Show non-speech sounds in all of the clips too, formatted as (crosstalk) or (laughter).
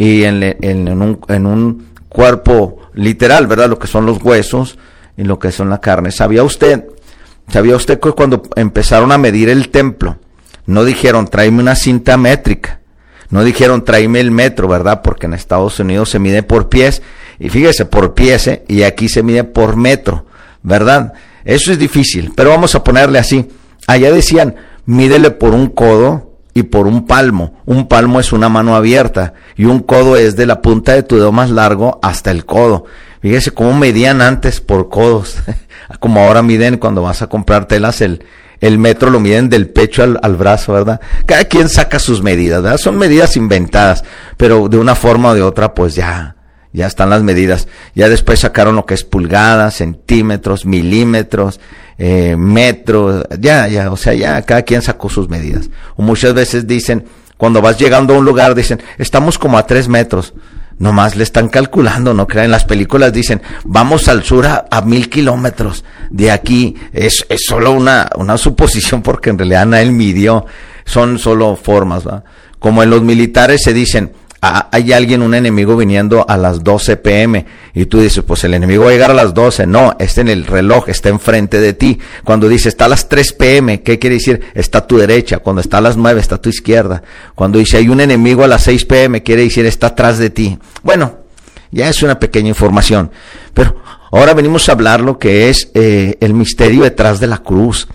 y en, en, un, en un cuerpo literal, ¿verdad? Lo que son los huesos y lo que son la carne. ¿Sabía usted? ¿Sabía usted que cuando empezaron a medir el templo, no dijeron tráeme una cinta métrica? No dijeron tráeme el metro, ¿verdad? Porque en Estados Unidos se mide por pies. Y fíjese, por pies, ¿eh? y aquí se mide por metro, ¿verdad? Eso es difícil, pero vamos a ponerle así. Allá decían, mídele por un codo y por un palmo. Un palmo es una mano abierta y un codo es de la punta de tu dedo más largo hasta el codo. Fíjese cómo medían antes por codos, (laughs) como ahora miden cuando vas a comprar telas el, el metro lo miden del pecho al, al, brazo, ¿verdad? Cada quien saca sus medidas, ¿verdad? Son medidas inventadas, pero de una forma o de otra, pues ya, ya están las medidas. Ya después sacaron lo que es pulgadas, centímetros, milímetros, eh, metros, ya, ya, o sea, ya cada quien sacó sus medidas. O muchas veces dicen, cuando vas llegando a un lugar, dicen, estamos como a tres metros. Nomás le están calculando, no crean. Las películas dicen, vamos al sur a, mil kilómetros de aquí. Es, es solo una, una suposición porque en realidad nadie midió. Son solo formas, ¿va? Como en los militares se dicen, hay alguien, un enemigo viniendo a las 12 pm y tú dices, pues el enemigo va a llegar a las 12. No, está en el reloj, está enfrente de ti. Cuando dice está a las 3 pm, ¿qué quiere decir? Está a tu derecha. Cuando está a las 9, está a tu izquierda. Cuando dice hay un enemigo a las 6 pm, quiere decir está atrás de ti. Bueno, ya es una pequeña información. Pero ahora venimos a hablar lo que es eh, el misterio detrás de la cruz.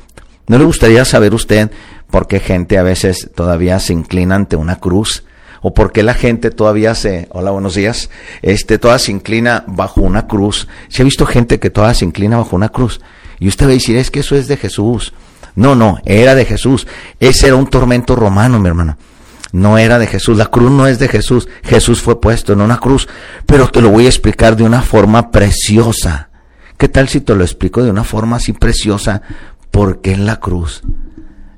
¿No le gustaría saber usted por qué gente a veces todavía se inclina ante una cruz? O por qué la gente todavía se, hola, buenos días, este, toda se inclina bajo una cruz. Se ha visto gente que toda se inclina bajo una cruz. Y usted va a decir, es que eso es de Jesús. No, no, era de Jesús. Ese era un tormento romano, mi hermano. No era de Jesús. La cruz no es de Jesús. Jesús fue puesto en una cruz. Pero te lo voy a explicar de una forma preciosa. ¿Qué tal si te lo explico de una forma así preciosa? ¿Por qué en la cruz?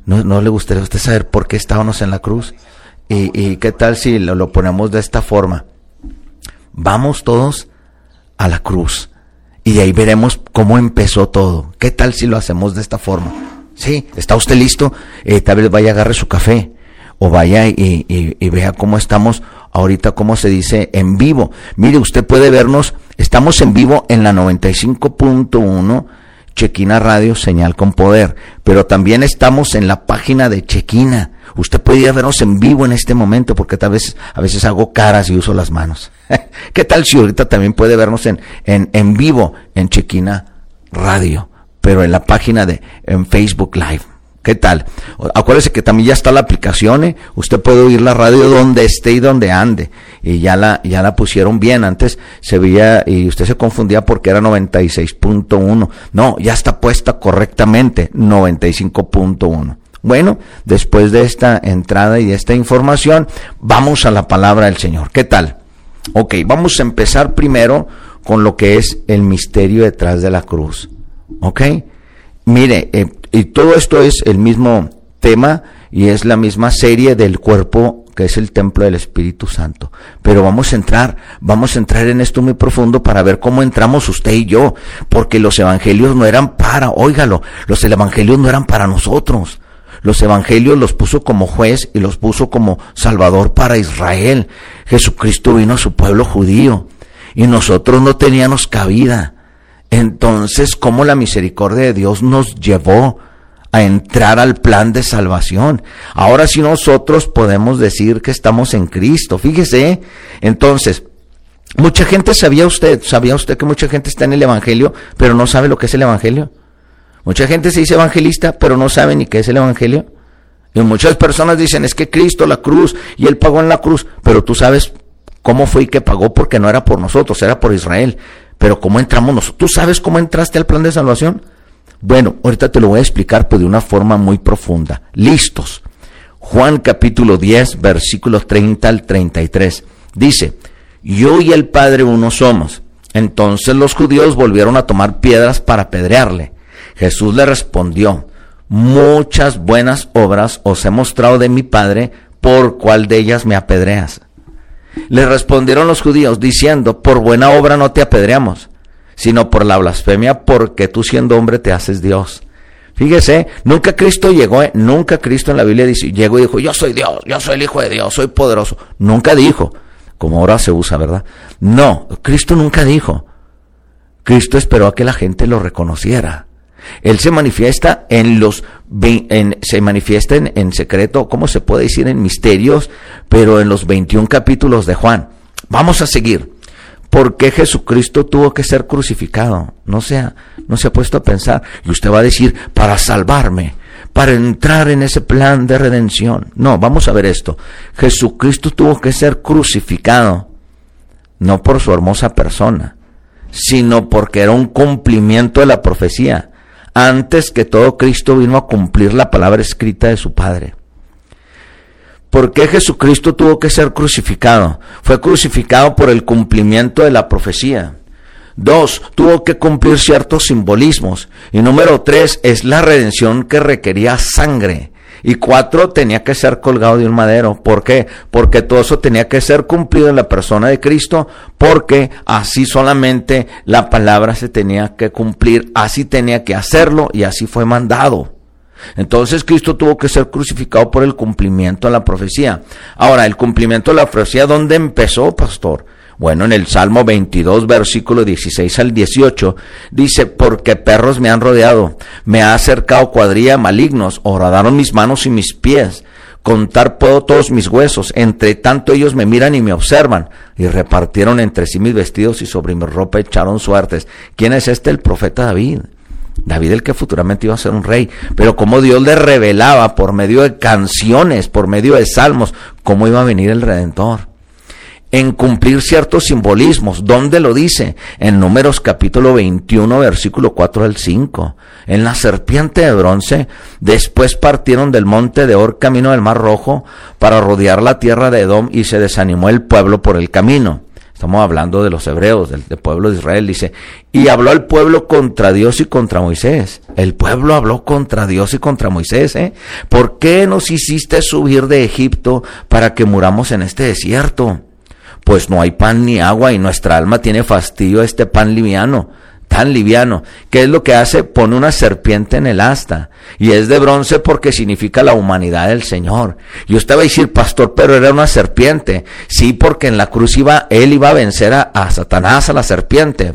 ¿No, no le gustaría a usted saber por qué estábamos en la cruz? Y, qué tal si lo, ponemos de esta forma. Vamos todos a la cruz. Y de ahí veremos cómo empezó todo. ¿Qué tal si lo hacemos de esta forma? Sí, ¿está usted listo? Eh, tal vez vaya agarre su café. O vaya y, y vea cómo estamos ahorita, cómo se dice, en vivo. Mire, usted puede vernos, estamos en vivo en la 95.1 Chequina Radio, señal con poder. Pero también estamos en la página de Chequina Usted puede ir a vernos en vivo en este momento, porque tal vez a veces hago caras y uso las manos. (laughs) ¿Qué tal si ahorita también puede vernos en, en, en vivo en Chequina Radio, pero en la página de en Facebook Live? ¿Qué tal? Acuérdese que también ya está la aplicación, ¿eh? Usted puede oír la radio donde esté y donde ande. Y ya la, ya la pusieron bien. Antes se veía y usted se confundía porque era 96.1. No, ya está puesta correctamente, 95.1. Bueno, después de esta entrada y de esta información, vamos a la palabra del Señor. ¿Qué tal? Ok, vamos a empezar primero con lo que es el misterio detrás de la cruz. ¿Ok? Mire, eh, y todo esto es el mismo tema y es la misma serie del cuerpo que es el templo del Espíritu Santo. Pero vamos a entrar, vamos a entrar en esto muy profundo para ver cómo entramos usted y yo, porque los evangelios no eran para, óigalo, los evangelios no eran para nosotros. Los evangelios los puso como juez y los puso como salvador para Israel. Jesucristo vino a su pueblo judío y nosotros no teníamos cabida. Entonces, ¿cómo la misericordia de Dios nos llevó a entrar al plan de salvación? Ahora sí nosotros podemos decir que estamos en Cristo. Fíjese, entonces, mucha gente sabía usted, sabía usted que mucha gente está en el Evangelio, pero no sabe lo que es el Evangelio. Mucha gente se dice evangelista, pero no sabe ni qué es el evangelio. Y muchas personas dicen, es que Cristo, la cruz, y Él pagó en la cruz, pero tú sabes cómo fue y que pagó porque no era por nosotros, era por Israel. Pero ¿cómo entramos nosotros? ¿Tú sabes cómo entraste al plan de salvación? Bueno, ahorita te lo voy a explicar pues, de una forma muy profunda. Listos. Juan capítulo 10, versículos 30 al 33. Dice, yo y el Padre uno somos. Entonces los judíos volvieron a tomar piedras para apedrearle. Jesús le respondió, muchas buenas obras os he mostrado de mi Padre, ¿por cuál de ellas me apedreas? Le respondieron los judíos diciendo, por buena obra no te apedreamos, sino por la blasfemia, porque tú siendo hombre te haces Dios. Fíjese, nunca Cristo llegó, ¿eh? nunca Cristo en la Biblia dice, llegó y dijo, yo soy Dios, yo soy el Hijo de Dios, soy poderoso. Nunca dijo. como ahora se usa, ¿verdad? No, Cristo nunca dijo. Cristo esperó a que la gente lo reconociera. Él se manifiesta en los, se manifiesta en, secreto, ¿cómo se puede decir? En misterios, pero en los 21 capítulos de Juan. Vamos a seguir. ¿Por qué Jesucristo tuvo que ser crucificado? No se, no se ha puesto a pensar. Y usted va a decir, para salvarme, para entrar en ese plan de redención. No, vamos a ver esto. Jesucristo tuvo que ser crucificado, no por su hermosa persona, sino porque era un cumplimiento de la profecía. Antes que todo, Cristo vino a cumplir la palabra escrita de su Padre. ¿Por qué Jesucristo tuvo que ser crucificado? Fue crucificado por el cumplimiento de la profecía. Dos, tuvo que cumplir ciertos simbolismos. Y número tres, es la redención que requería sangre. Y cuatro, tenía que ser colgado de un madero. ¿Por qué? Porque todo eso tenía que ser cumplido en la persona de Cristo, porque así solamente la palabra se tenía que cumplir, así tenía que hacerlo y así fue mandado. Entonces Cristo tuvo que ser crucificado por el cumplimiento de la profecía. Ahora, el cumplimiento de la profecía, ¿dónde empezó, pastor? Bueno, en el Salmo 22, versículo 16 al 18, dice, porque perros me han rodeado, me ha acercado cuadrilla malignos, horadaron mis manos y mis pies, contar puedo todos mis huesos, entre tanto ellos me miran y me observan, y repartieron entre sí mis vestidos y sobre mi ropa echaron suertes. ¿Quién es este? El profeta David. David el que futuramente iba a ser un rey, pero como Dios le revelaba por medio de canciones, por medio de salmos, cómo iba a venir el Redentor en cumplir ciertos simbolismos. ¿Dónde lo dice? En Números capítulo 21, versículo 4 al 5. En la serpiente de bronce, después partieron del monte de Or camino del Mar Rojo para rodear la tierra de Edom y se desanimó el pueblo por el camino. Estamos hablando de los hebreos, del, pueblo de Israel, dice, y habló el pueblo contra Dios y contra Moisés. El pueblo habló contra Dios y contra Moisés, ¿eh? ¿Por qué nos hiciste subir de Egipto para que muramos en este desierto? Pues no hay pan ni agua y nuestra alma tiene fastidio este pan liviano, tan liviano. ¿Qué es lo que hace? Pone una serpiente en el asta y es de bronce porque significa la humanidad del Señor. Y usted va a decir, pastor, pero era una serpiente. Sí, porque en la cruz iba, él iba a vencer a, Satanás, a la serpiente.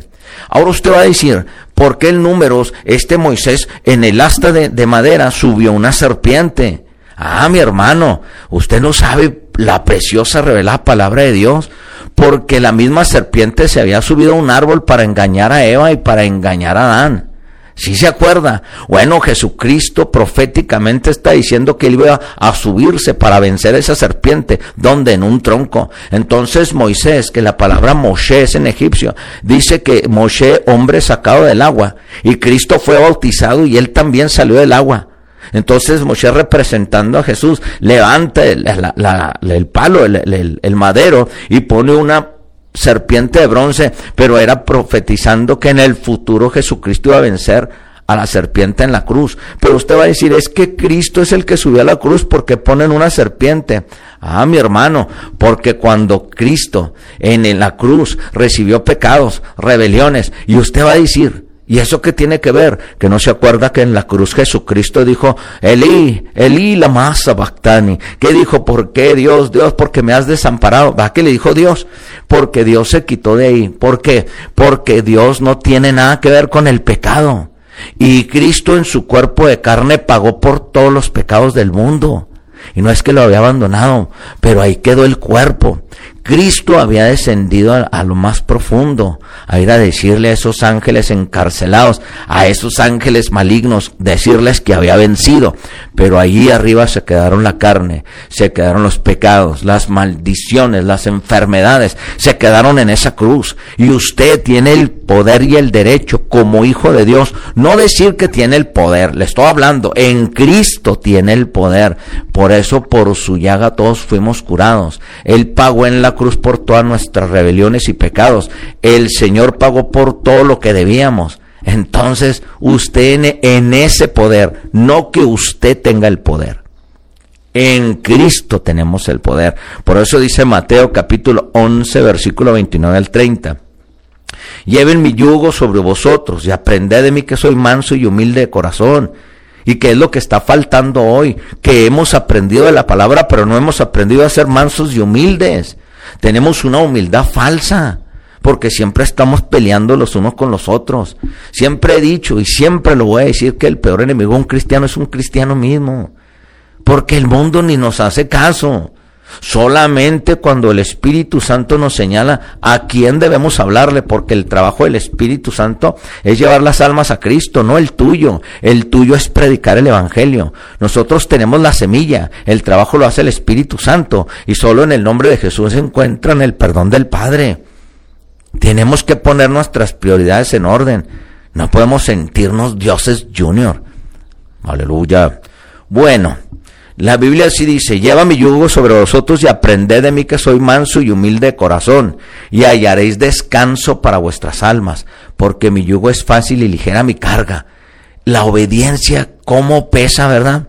Ahora usted va a decir, ¿por qué el números, este Moisés, en el asta de, de madera subió una serpiente? Ah, mi hermano, usted no sabe la preciosa revelada palabra de Dios, porque la misma serpiente se había subido a un árbol para engañar a Eva y para engañar a Adán. ¿Sí se acuerda? Bueno, Jesucristo proféticamente está diciendo que él iba a subirse para vencer a esa serpiente. ¿Dónde? En un tronco. Entonces Moisés, que la palabra Moshe es en egipcio, dice que Moshe, hombre sacado del agua, y Cristo fue bautizado y él también salió del agua. Entonces Moshe representando a Jesús levanta el, palo, el, madero y pone una serpiente de bronce, pero era profetizando que en el futuro Jesucristo iba a vencer a la serpiente en la cruz. Pero usted va a decir, es que Cristo es el que subió a la cruz porque ponen una serpiente. Ah, mi hermano, porque cuando Cristo en la cruz recibió pecados, rebeliones, y usted va a decir, ¿Y eso qué tiene que ver? Que no se acuerda que en la cruz Jesucristo dijo, Elí, Elí la masa bactani. ¿Qué dijo? ¿Por qué Dios, Dios, porque me has desamparado? ¿Va qué le dijo Dios? Porque Dios se quitó de ahí. ¿Por qué? Porque Dios no tiene nada que ver con el pecado. Y Cristo en su cuerpo de carne pagó por todos los pecados del mundo. Y no es que lo había abandonado, pero ahí quedó el cuerpo. Cristo había descendido a, lo más profundo, a ir a decirle a esos ángeles encarcelados, a esos ángeles malignos, decirles que había vencido. Pero allí arriba se quedaron la carne, se quedaron los pecados, las maldiciones, las enfermedades, se quedaron en esa cruz. Y usted tiene el poder y el derecho como hijo de Dios, no decir que tiene el poder, le estoy hablando, en Cristo tiene el poder. Por eso por su llaga todos fuimos curados. Él pagó en la cruz por todas nuestras rebeliones y pecados. El Señor pagó por todo lo que debíamos. Entonces, usted en, ese poder, no que usted tenga el poder. En Cristo tenemos el poder. Por eso dice Mateo capítulo 11, versículo 29 al 30. Lleven mi yugo sobre vosotros y aprended de mí que soy manso y humilde de corazón. ¿Y qué es lo que está faltando hoy? Que hemos aprendido de la palabra, pero no hemos aprendido a ser mansos y humildes. Tenemos una humildad falsa porque siempre estamos peleando los unos con los otros. Siempre he dicho y siempre lo voy a decir que el peor enemigo de un cristiano es un cristiano mismo, porque el mundo ni nos hace caso. Solamente cuando el Espíritu Santo nos señala a quién debemos hablarle, porque el trabajo del Espíritu Santo es llevar las almas a Cristo, no el tuyo. El tuyo es predicar el Evangelio. Nosotros tenemos la semilla, el trabajo lo hace el Espíritu Santo, y solo en el nombre de Jesús se encuentran el perdón del Padre. Tenemos que poner nuestras prioridades en orden. No podemos sentirnos dioses junior. Aleluya. Bueno, la Biblia así dice, lleva mi yugo sobre vosotros y aprended de mí que soy manso y humilde de corazón, y hallaréis descanso para vuestras almas, porque mi yugo es fácil y ligera mi carga. La obediencia, ¿cómo pesa, verdad?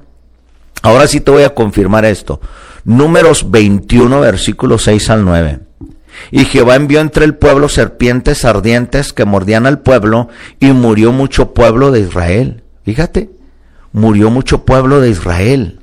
Ahora sí te voy a confirmar esto. Números 21, versículos 6 al 9. Y Jehová envió entre el pueblo serpientes ardientes que mordían al pueblo y murió mucho pueblo de Israel. Fíjate, murió mucho pueblo de Israel.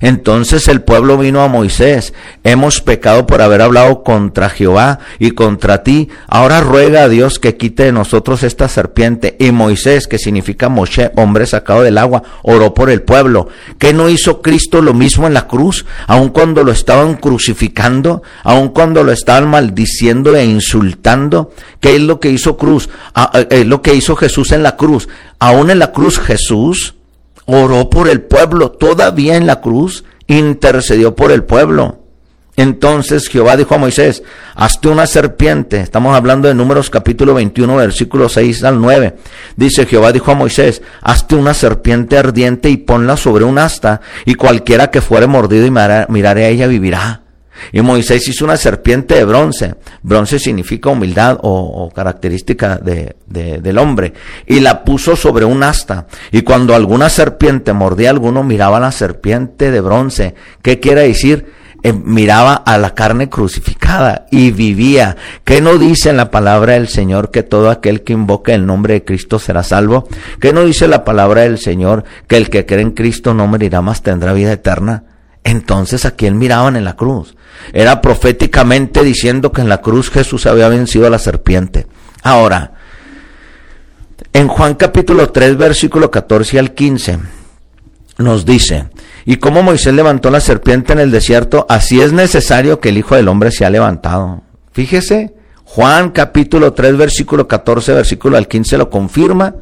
Entonces el pueblo vino a Moisés, hemos pecado por haber hablado contra Jehová y contra ti, ahora ruega a Dios que quite de nosotros esta serpiente. Y Moisés, que significa Moshe, hombre sacado del agua, oró por el pueblo. ¿Qué no hizo Cristo lo mismo en la cruz? Aun cuando lo estaban crucificando, aun cuando lo estaban maldiciendo e insultando, ¿qué es lo que hizo cruz? Ah, eh, eh, lo que hizo Jesús en la cruz. Aún en la cruz Jesús oró por el pueblo, todavía en la cruz, intercedió por el pueblo. Entonces Jehová dijo a Moisés, hazte una serpiente. Estamos hablando de números capítulo 21, versículo 6 al 9. Dice Jehová dijo a Moisés, hazte una serpiente ardiente y ponla sobre un asta, y cualquiera que fuere mordido y mirare a ella vivirá. Y Moisés hizo una serpiente de bronce. Bronce significa humildad o, característica de, del hombre. Y la puso sobre un asta. Y cuando alguna serpiente mordía a alguno, miraba a la serpiente de bronce. ¿Qué quiere decir? Eh, miraba a la carne crucificada y vivía. ¿Qué no dice en la palabra del Señor que todo aquel que invoque el nombre de Cristo será salvo? ¿Qué no dice la palabra del Señor que el que cree en Cristo no morirá más, tendrá vida eterna? Entonces a quién miraban en la cruz. Era proféticamente diciendo que en la cruz Jesús había vencido a la serpiente. Ahora, en Juan capítulo 3, versículo 14 al 15, nos dice, y como Moisés levantó la serpiente en el desierto, así es necesario que el Hijo del Hombre sea levantado. Fíjese, Juan capítulo 3, versículo 14, versículo al 15 lo confirma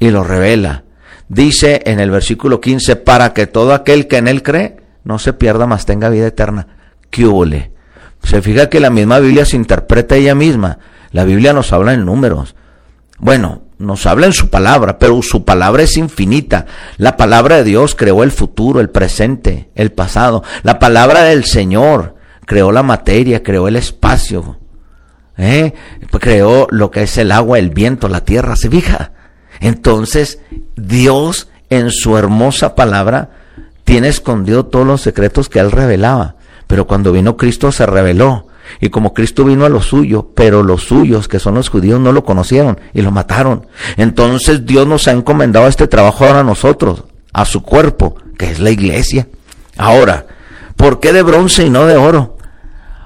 y lo revela. Dice en el versículo 15, para que todo aquel que en él cree no se pierda, más tenga vida eterna. ¿Qué? Se fija que la misma Biblia se interpreta ella misma. La Biblia nos habla en números. Bueno, nos habla en su palabra, pero su palabra es infinita. La palabra de Dios creó el futuro, el presente, el pasado. La palabra del Señor creó la materia, creó el espacio. ¿eh? Creó lo que es el agua, el viento, la tierra. ¿Se fija? Entonces, Dios en su hermosa palabra tiene escondido todos los secretos que él revelaba. Pero cuando vino Cristo se reveló. Y como Cristo vino a lo suyo, pero los suyos, que son los judíos, no lo conocieron y lo mataron. Entonces Dios nos ha encomendado este trabajo ahora a nosotros, a su cuerpo, que es la iglesia. Ahora, ¿por qué de bronce y no de oro?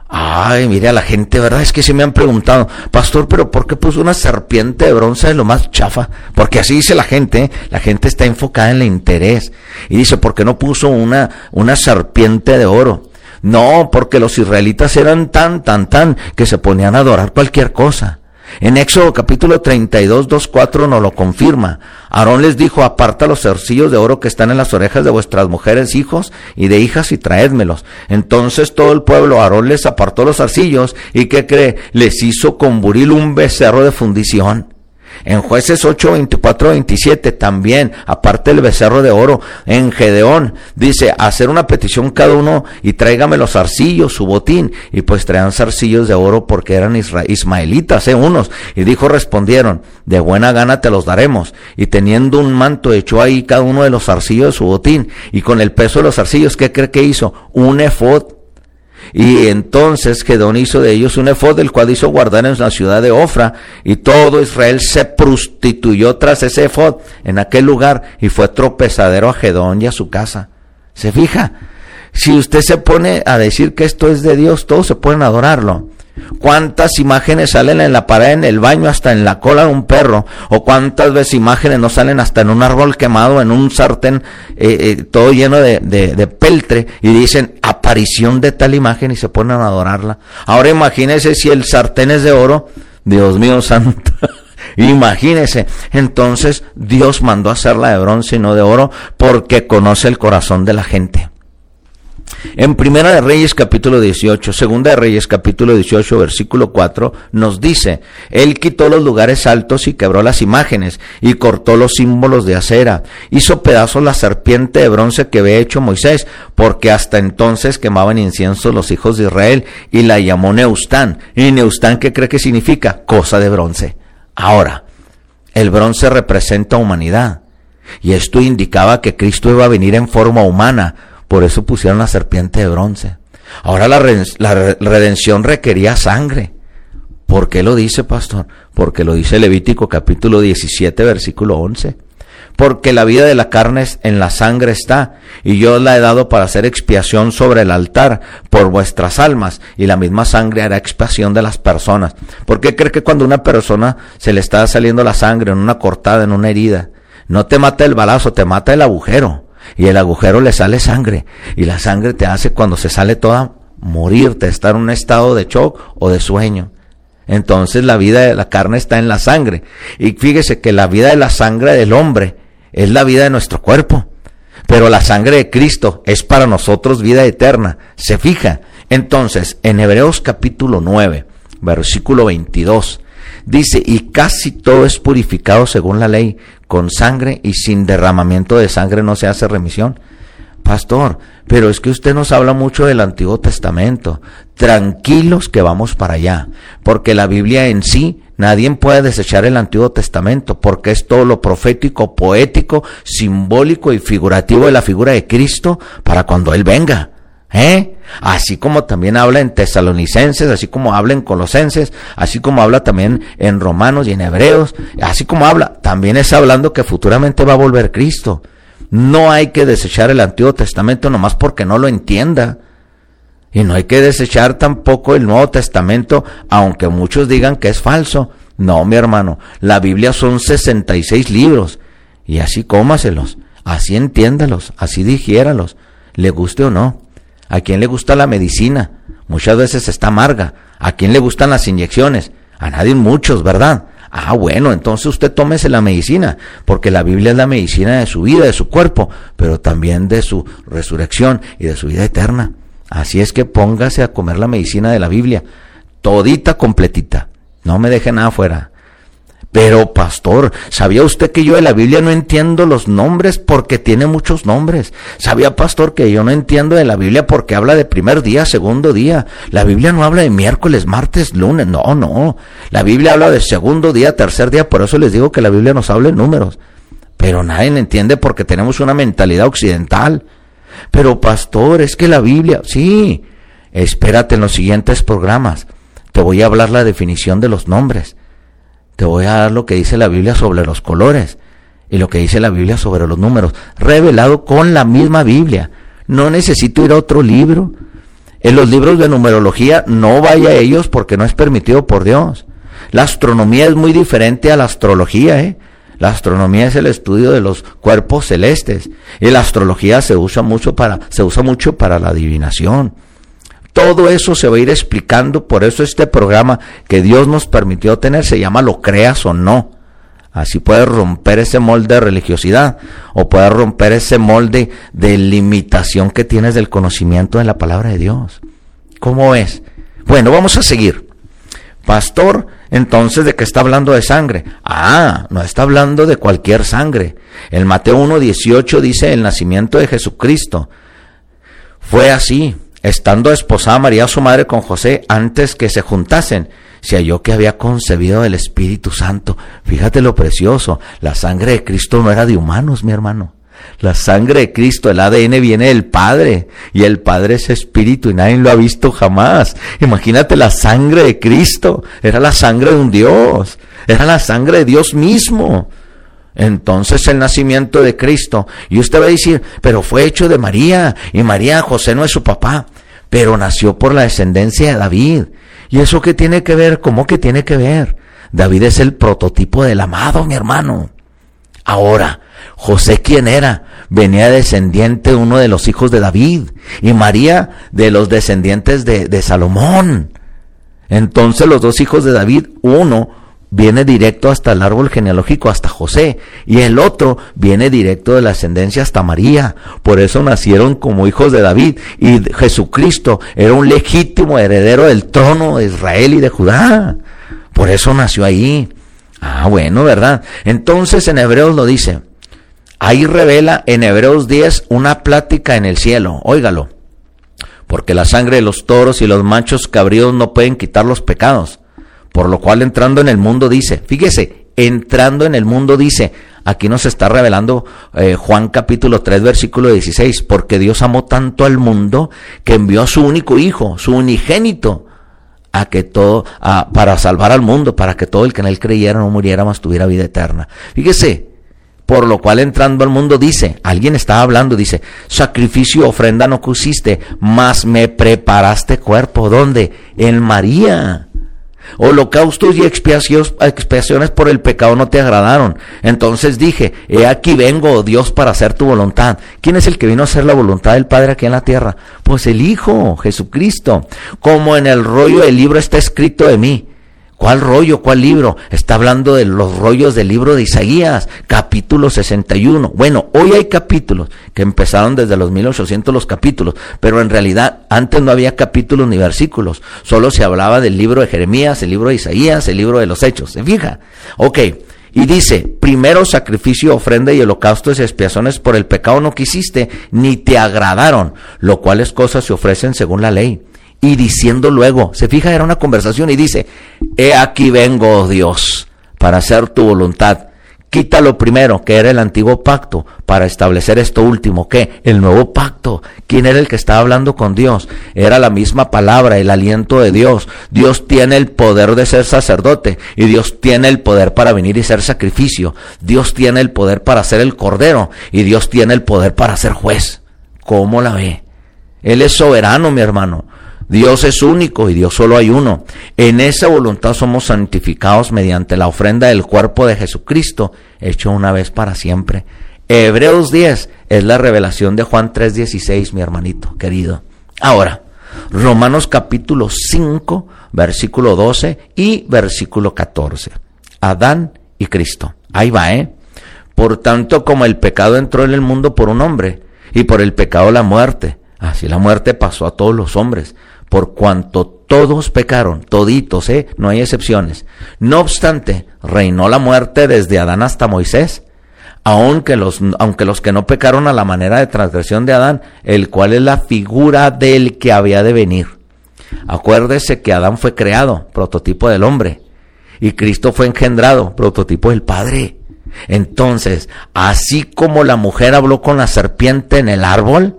Ay, mire a la gente, ¿verdad? Es que se me han preguntado, pastor, pero ¿por qué puso una serpiente de bronce de lo más chafa? Porque así dice la gente, ¿eh? la gente está enfocada en el interés. Y dice, ¿por qué no puso una, una serpiente de oro? No, porque los israelitas eran tan, tan, tan, que se ponían a adorar cualquier cosa. En Éxodo capítulo 32, 2, 4 nos lo confirma. Aarón les dijo, aparta los cercillos de oro que están en las orejas de vuestras mujeres, hijos y de hijas y traédmelos. Entonces todo el pueblo, Aarón les apartó los zarcillos y ¿qué cree? Les hizo con buril un becerro de fundición. En jueces 8, 24, 27 también, aparte del becerro de oro, en Gedeón dice, hacer una petición cada uno y tráigame los arcillos, su botín. Y pues traían zarcillos de oro porque eran ismaelitas, ¿eh? unos. Y dijo, respondieron, de buena gana te los daremos. Y teniendo un manto echó ahí cada uno de los arcillos de su botín. Y con el peso de los arcillos, ¿qué cree que hizo? Un efod y entonces Gedón hizo de ellos un efod, el cual hizo guardar en la ciudad de Ofra, y todo Israel se prostituyó tras ese efod en aquel lugar, y fue tropezadero a Gedón y a su casa. ¿Se fija? Si usted se pone a decir que esto es de Dios, todos se pueden adorarlo. ¿Cuántas imágenes salen en la pared, en el baño, hasta en la cola de un perro? ¿O cuántas veces imágenes no salen hasta en un árbol quemado, en un sartén eh, eh, todo lleno de, peltre? Y dicen aparición de tal imagen y se ponen a adorarla. Ahora imagínese si el sartén es de oro. Dios mío santo. (laughs) Imagínese. Entonces Dios mandó hacerla de bronce y no de oro porque conoce el corazón de la gente. En Primera de Reyes capítulo 18, Segunda de Reyes capítulo 18, versículo 4, nos dice, Él quitó los lugares altos y quebró las imágenes, y cortó los símbolos de acera, hizo pedazos la serpiente de bronce que había hecho Moisés, porque hasta entonces quemaban incienso los hijos de Israel, y la llamó Neustán. ¿Y Neustán qué cree que significa? Cosa de bronce. Ahora, el bronce representa humanidad, y esto indicaba que Cristo iba a venir en forma humana, por eso pusieron la serpiente de bronce. Ahora la, redención requería sangre. ¿Por qué lo dice, pastor? Porque lo dice Levítico capítulo 17, versículo 11. Porque la vida de la carne en la sangre está, y yo la he dado para hacer expiación sobre el altar por vuestras almas, y la misma sangre hará expiación de las personas. ¿Por qué cree que cuando una persona se le está saliendo la sangre en una cortada, en una herida, no te mata el balazo, te mata el agujero? Y el agujero le sale sangre y la sangre te hace cuando se sale toda morirte, estar en un estado de shock o de sueño. Entonces la vida de la carne está en la sangre. Y fíjese que la vida de la sangre del hombre es la vida de nuestro cuerpo. Pero la sangre de Cristo es para nosotros vida eterna. Se fija. Entonces, en Hebreos capítulo 9, versículo 22, dice, y casi todo es purificado según la ley, con sangre y sin derramamiento de sangre no se hace remisión. Pastor, pero es que usted nos habla mucho del Antiguo Testamento. Tranquilos que vamos para allá, porque la Biblia en sí, nadie puede desechar el Antiguo Testamento, porque es todo lo profético, poético, simbólico y figurativo de la figura de Cristo para cuando Él venga. ¿Eh? Así como también habla en tesalonicenses, así como habla en colosenses, así como habla también en romanos y en hebreos, así como habla, también es hablando que futuramente va a volver Cristo. No hay que desechar el Antiguo Testamento nomás porque no lo entienda. Y no hay que desechar tampoco el Nuevo Testamento, aunque muchos digan que es falso. No, mi hermano, la Biblia son 66 libros. Y así cómaselos, así entiéndalos, así digiéralos, le guste o no. ¿A quién le gusta la medicina? Muchas veces está amarga. ¿A quién le gustan las inyecciones? A nadie muchos, ¿verdad? Ah, bueno, entonces usted tómese la medicina, porque la Biblia es la medicina de su vida, de su cuerpo, pero también de su resurrección y de su vida eterna. Así es que póngase a comer la medicina de la Biblia, todita completita. No me deje nada afuera. Pero, pastor, ¿sabía usted que yo de la Biblia no entiendo los nombres porque tiene muchos nombres? ¿Sabía, pastor, que yo no entiendo de la Biblia porque habla de primer día, segundo día? La Biblia no habla de miércoles, martes, lunes, no, no. La Biblia habla de segundo día, tercer día, por eso les digo que la Biblia nos habla en números. Pero nadie entiende porque tenemos una mentalidad occidental. Pero, pastor, es que la Biblia, sí, espérate en los siguientes programas. Te voy a hablar la definición de los nombres te voy a dar lo que dice la Biblia sobre los colores y lo que dice la Biblia sobre los números, revelado con la misma Biblia. No necesito ir a otro libro. En los libros de numerología no vaya a ellos porque no es permitido por Dios. La astronomía es muy diferente a la astrología, ¿eh? La astronomía es el estudio de los cuerpos celestes y la astrología se usa mucho para se usa mucho para la adivinación. Todo eso se va a ir explicando, por eso este programa que Dios nos permitió tener se llama Lo creas o no. Así puedes romper ese molde de religiosidad o puedes romper ese molde de limitación que tienes del conocimiento de la palabra de Dios. ¿Cómo es? Bueno, vamos a seguir. Pastor, entonces, ¿de qué está hablando de sangre? Ah, no está hablando de cualquier sangre. El Mateo 1.18 dice el nacimiento de Jesucristo. Fue así. Estando esposada María su madre con José antes que se juntasen, se halló que había concebido el Espíritu Santo. Fíjate lo precioso, la sangre de Cristo no era de humanos, mi hermano. La sangre de Cristo, el ADN viene del Padre y el Padre es Espíritu y nadie lo ha visto jamás. Imagínate la sangre de Cristo, era la sangre de un Dios, era la sangre de Dios mismo. Entonces el nacimiento de Cristo, y usted va a decir, pero fue hecho de María, y María José no es su papá, pero nació por la descendencia de David. ¿Y eso qué tiene que ver? ¿Cómo que tiene que ver? David es el prototipo del amado, mi hermano. Ahora, José, ¿quién era? Venía descendiente de uno de los hijos de David, y María de los descendientes de, de Salomón. Entonces los dos hijos de David, uno viene directo hasta el árbol genealógico, hasta José, y el otro viene directo de la ascendencia hasta María. Por eso nacieron como hijos de David, y Jesucristo era un legítimo heredero del trono de Israel y de Judá. Por eso nació ahí. Ah, bueno, ¿verdad? Entonces en Hebreos lo dice. Ahí revela en Hebreos 10 una plática en el cielo. Óigalo. Porque la sangre de los toros y los machos cabríos no pueden quitar los pecados por lo cual entrando en el mundo dice, fíjese, entrando en el mundo dice, aquí nos está revelando eh, Juan capítulo 3 versículo 16, porque Dios amó tanto al mundo que envió a su único hijo, su unigénito, a que todo, para salvar al mundo, para que todo el que en él creyera no muriera, mas tuviera vida eterna. Fíjese, por lo cual entrando al mundo dice, alguien estaba hablando, dice, sacrificio, ofrenda no pusiste, mas me preparaste cuerpo. ¿Dónde? En María. Holocaustos y expiaciones por el pecado no te agradaron. Entonces dije, he aquí vengo, oh Dios, para hacer tu voluntad. ¿Quién es el que vino a hacer la voluntad del Padre aquí en la tierra? Pues el Hijo, Jesucristo. Como en el rollo del libro está escrito de mí. ¿Cuál rollo? ¿Cuál libro? Está hablando de los rollos del libro de Isaías, capítulo 61. Bueno, hoy hay capítulos que empezaron desde los 1800 los capítulos, pero en realidad antes no había capítulos ni versículos. Solo se hablaba del libro de Jeremías, el libro de Isaías, el libro de los Hechos. ¿Se fija? Ok. Y dice, primero sacrificio, ofrenda y holocaustos y expiaciones por el pecado no quisiste, ni te agradaron, lo cuales cosas se ofrecen según la ley y diciendo luego, se fija, era una conversación y dice, he aquí vengo, oh Dios, para hacer tu voluntad. Quita lo primero, que era el antiguo pacto, para establecer esto último, que el nuevo pacto. ¿Quién era el que estaba hablando con Dios? Era la misma palabra, el aliento de Dios. Dios tiene el poder de ser sacerdote y Dios tiene el poder para venir y ser sacrificio. Dios tiene el poder para ser el cordero y Dios tiene el poder para ser juez. ¿Cómo la ve? Él es soberano, mi hermano. Dios es único y Dios solo hay uno. En esa voluntad somos santificados mediante la ofrenda del cuerpo de Jesucristo, hecho una vez para siempre. Hebreos 10 es la revelación de Juan 3:16, mi hermanito querido. Ahora, Romanos capítulo 5, versículo 12 y versículo 14. Adán y Cristo. Ahí va, ¿eh? Por tanto, como el pecado entró en el mundo por un hombre, y por el pecado la muerte, así la muerte pasó a todos los hombres por cuanto todos pecaron, toditos, ¿eh? no hay excepciones. No obstante, reinó la muerte desde Adán hasta Moisés, aunque los, aunque los que no pecaron a la manera de transgresión de Adán, el cual es la figura del que había de venir. Acuérdese que Adán fue creado, prototipo del hombre, y Cristo fue engendrado, prototipo del Padre. Entonces, así como la mujer habló con la serpiente en el árbol,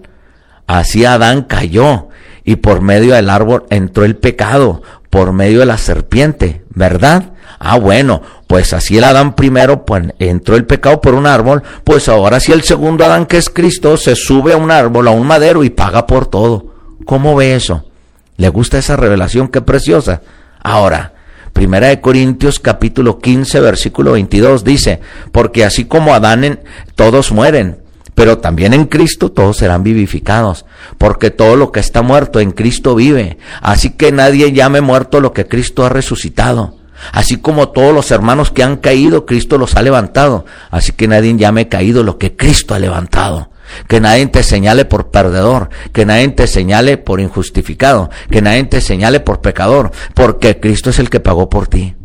así Adán cayó y por medio del árbol entró el pecado, por medio de la serpiente, ¿verdad? Ah, bueno, pues así el Adán primero pues, entró el pecado por un árbol, pues ahora sí el segundo Adán que es Cristo se sube a un árbol, a un madero y paga por todo. ¿Cómo ve eso? ¿Le gusta esa revelación? Qué preciosa. Ahora, Primera de Corintios capítulo 15 versículo 22 dice, porque así como Adán en, todos mueren, pero también en Cristo todos serán vivificados, porque todo lo que está muerto en Cristo vive. Así que nadie llame muerto lo que Cristo ha resucitado. Así como todos los hermanos que han caído, Cristo los ha levantado. Así que nadie llame caído lo que Cristo ha levantado. Que nadie te señale por perdedor, que nadie te señale por injustificado, que nadie te señale por pecador, porque Cristo es el que pagó por ti.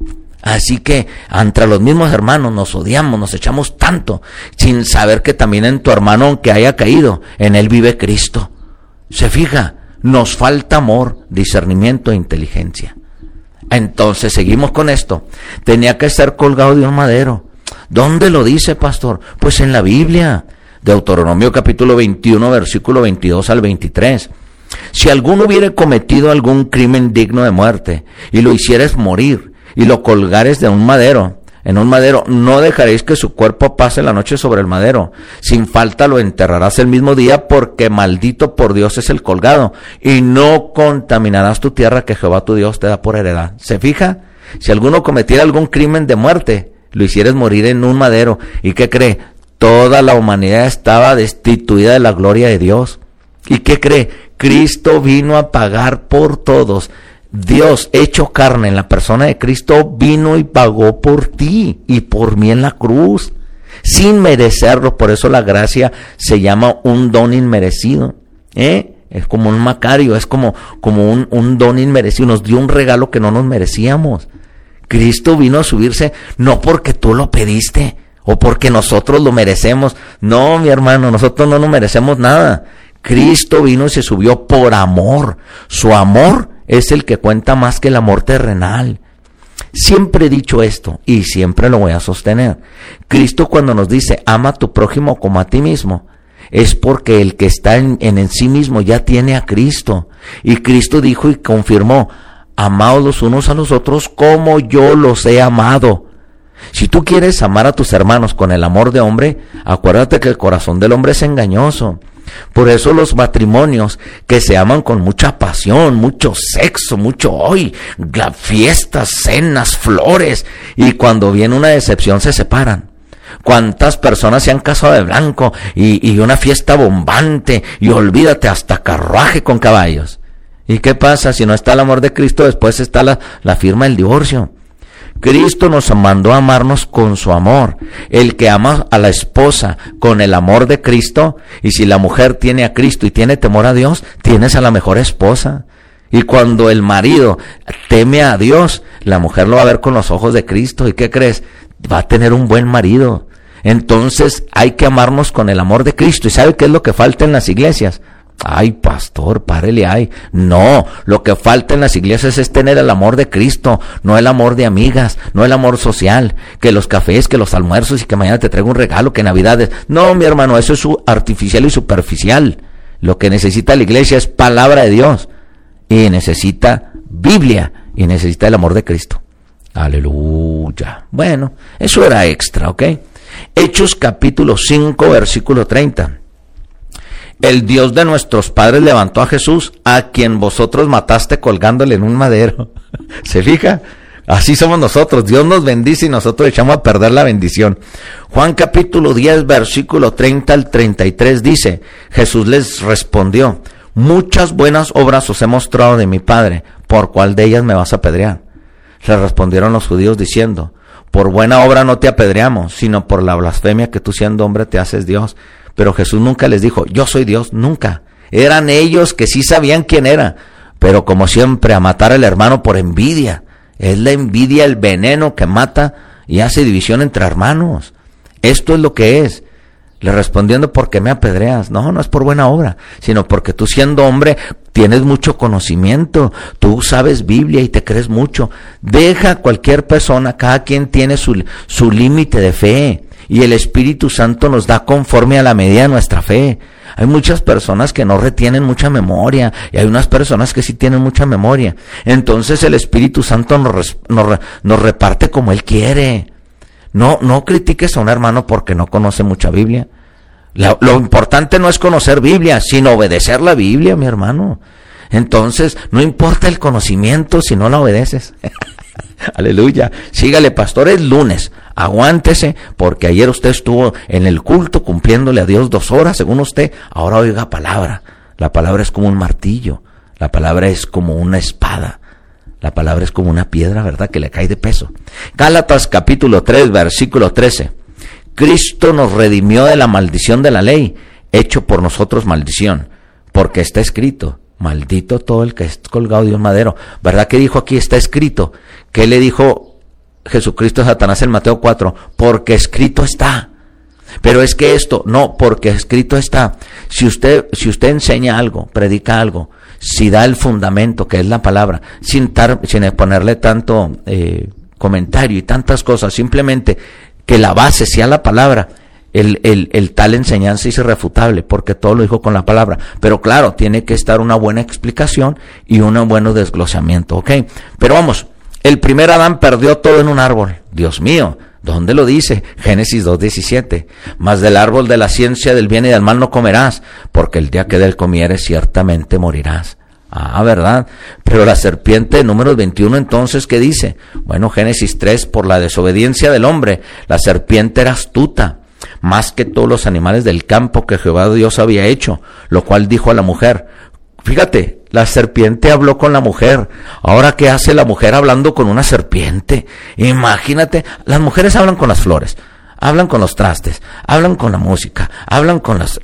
Así que entre los mismos hermanos nos odiamos, nos echamos tanto, sin saber que también en tu hermano, aunque haya caído, en él vive Cristo. Se fija, nos falta amor, discernimiento e inteligencia. Entonces seguimos con esto. Tenía que ser colgado de un madero. ¿Dónde lo dice, pastor? Pues en la Biblia. Deuteronomio capítulo 21, versículo 22 al 23. Si alguno hubiere cometido algún crimen digno de muerte y lo hicieres morir, y lo colgares de un madero, en un madero, no dejaréis que su cuerpo pase la noche sobre el madero. Sin falta lo enterrarás el mismo día, porque maldito por Dios es el colgado. Y no contaminarás tu tierra que Jehová tu Dios te da por heredad. ¿Se fija? Si alguno cometiera algún crimen de muerte, lo hicieres morir en un madero. ¿Y qué cree? Toda la humanidad estaba destituida de la gloria de Dios. ¿Y qué cree? Cristo vino a pagar por todos Dios hecho carne en la persona de Cristo vino y pagó por ti y por mí en la cruz, sin merecerlo. Por eso la gracia se llama un don inmerecido. ¿eh? Es como un macario, es como, como un, un don inmerecido. Nos dio un regalo que no nos merecíamos. Cristo vino a subirse no porque tú lo pediste o porque nosotros lo merecemos. No, mi hermano, nosotros no nos merecemos nada. Cristo vino y se subió por amor. Su amor es el que cuenta más que el amor terrenal. Siempre he dicho esto y siempre lo voy a sostener. Cristo cuando nos dice ama a tu prójimo como a ti mismo, es porque el que está en, en, sí mismo ya tiene a Cristo. Y Cristo dijo y confirmó, amaos los unos a los otros como yo los he amado. Si tú quieres amar a tus hermanos con el amor de hombre, acuérdate que el corazón del hombre es engañoso. Por eso los matrimonios que se aman con mucha pasión, mucho sexo, mucho hoy, fiestas, cenas, flores, y cuando viene una decepción se separan. ¿Cuántas personas se han casado de blanco y, una fiesta bombante y olvídate hasta carruaje con caballos? ¿Y qué pasa si no está el amor de Cristo? Después está la, la firma del divorcio. Cristo nos mandó a amarnos con su amor. El que ama a la esposa con el amor de Cristo, y si la mujer tiene a Cristo y tiene temor a Dios, tienes a la mejor esposa. Y cuando el marido teme a Dios, la mujer lo va a ver con los ojos de Cristo. ¿Y qué crees? Va a tener un buen marido. Entonces hay que amarnos con el amor de Cristo. ¿Y sabe qué es lo que falta en las iglesias? Ay, pastor, párele ay. No, lo que falta en las iglesias es tener el amor de Cristo, no el amor de amigas, no el amor social, que los cafés, que los almuerzos y que mañana te traigo un regalo, que navidades. No, mi hermano, eso es artificial y superficial. Lo que necesita la iglesia es palabra de Dios y necesita Biblia y necesita el amor de Cristo. Aleluya. Bueno, eso era extra, ¿ok? Hechos capítulo 5, versículo 30 el Dios de nuestros padres levantó a Jesús, a quien vosotros mataste colgándole en un madero. (laughs) ¿Se fija? Así somos nosotros. Dios nos bendice y nosotros echamos a perder la bendición. Juan capítulo 10, versículo 30 al 33 dice, Jesús les respondió, muchas buenas obras os he mostrado de mi Padre, ¿por cuál de ellas me vas a apedrear? Le respondieron los judíos diciendo, por buena obra no te apedreamos, sino por la blasfemia que tú siendo hombre te haces Dios. Pero Jesús nunca les dijo, yo soy Dios, nunca. Eran ellos que sí sabían quién era, pero como siempre a matar al hermano por envidia. Es la envidia el veneno que mata y hace división entre hermanos. Esto es lo que es. Le respondiendo, ¿por qué me apedreas? No, no es por buena obra, sino porque tú siendo hombre tienes mucho conocimiento, tú sabes Biblia y te crees mucho. Deja cualquier persona, cada quien tiene su, su límite de fe y el Espíritu Santo nos da conforme a la medida de nuestra fe. Hay muchas personas que no retienen mucha memoria y hay unas personas que sí tienen mucha memoria. Entonces el Espíritu Santo nos, nos, reparte como Él quiere. No, no critiques a un hermano porque no conoce mucha Biblia. lo importante no es conocer Biblia, sino obedecer la Biblia, mi hermano. Entonces, no importa el conocimiento si no la obedeces. (laughs) (laughs) Aleluya. Sígale, pastor, es lunes. Aguántese, porque ayer usted estuvo en el culto cumpliéndole a Dios dos horas, según usted. Ahora oiga palabra. La palabra es como un martillo. La palabra es como una espada. La palabra es como una piedra, ¿verdad? Que le cae de peso. Gálatas capítulo 3, versículo 13. Cristo nos redimió de la maldición de la ley, hecho por nosotros maldición, porque está escrito, maldito todo el que es colgado de un madero. ¿Verdad que dijo aquí está escrito? ¿Qué le dijo Jesucristo a Satanás en Mateo 4? Porque escrito está. Pero es que esto, no, porque escrito está. Si usted, si usted enseña algo, predica algo, si da el fundamento, que es la palabra, sin, sin ponerle tanto eh, comentario y tantas cosas, simplemente que la base sea la palabra, el, el, el, tal enseñanza es irrefutable, porque todo lo dijo con la palabra. Pero claro, tiene que estar una buena explicación y un buen desglosamiento, ¿ok? Pero vamos, el primer Adán perdió todo en un árbol. Dios mío, ¿Dónde lo dice? Génesis 2.17. Mas del árbol de la ciencia del bien y del mal no comerás, porque el día que del comieres ciertamente morirás. Ah, ¿verdad? Pero la serpiente, número 21, entonces, ¿qué dice? Bueno, Génesis 3, por la desobediencia del hombre, la serpiente era astuta, más que todos los animales del campo que Jehová Dios había hecho, lo cual dijo a la mujer, fíjate, la serpiente habló con la mujer. Ahora, ¿qué hace la mujer hablando con una serpiente? Imagínate, las mujeres hablan con las flores hablan con los trastes, hablan con la música, hablan con las,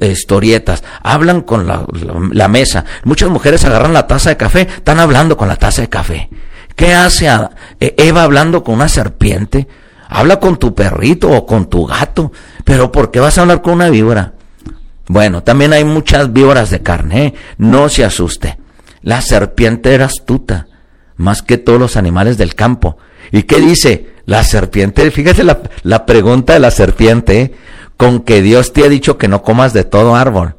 historietas, hablan con la, la, mesa. Muchas mujeres agarran la taza de café, están hablando con la taza de café. ¿Qué hace e, Eva hablando con una serpiente? Habla con tu perrito o con tu gato, pero ¿por qué vas a hablar con una víbora? Bueno, también hay muchas víboras de carne, ¿eh? no se asuste. La serpiente era astuta, más que todos los animales del campo. ¿Y qué dice? La serpiente, fíjate la, la pregunta de la serpiente, con que Dios te ha dicho que no comas de todo árbol,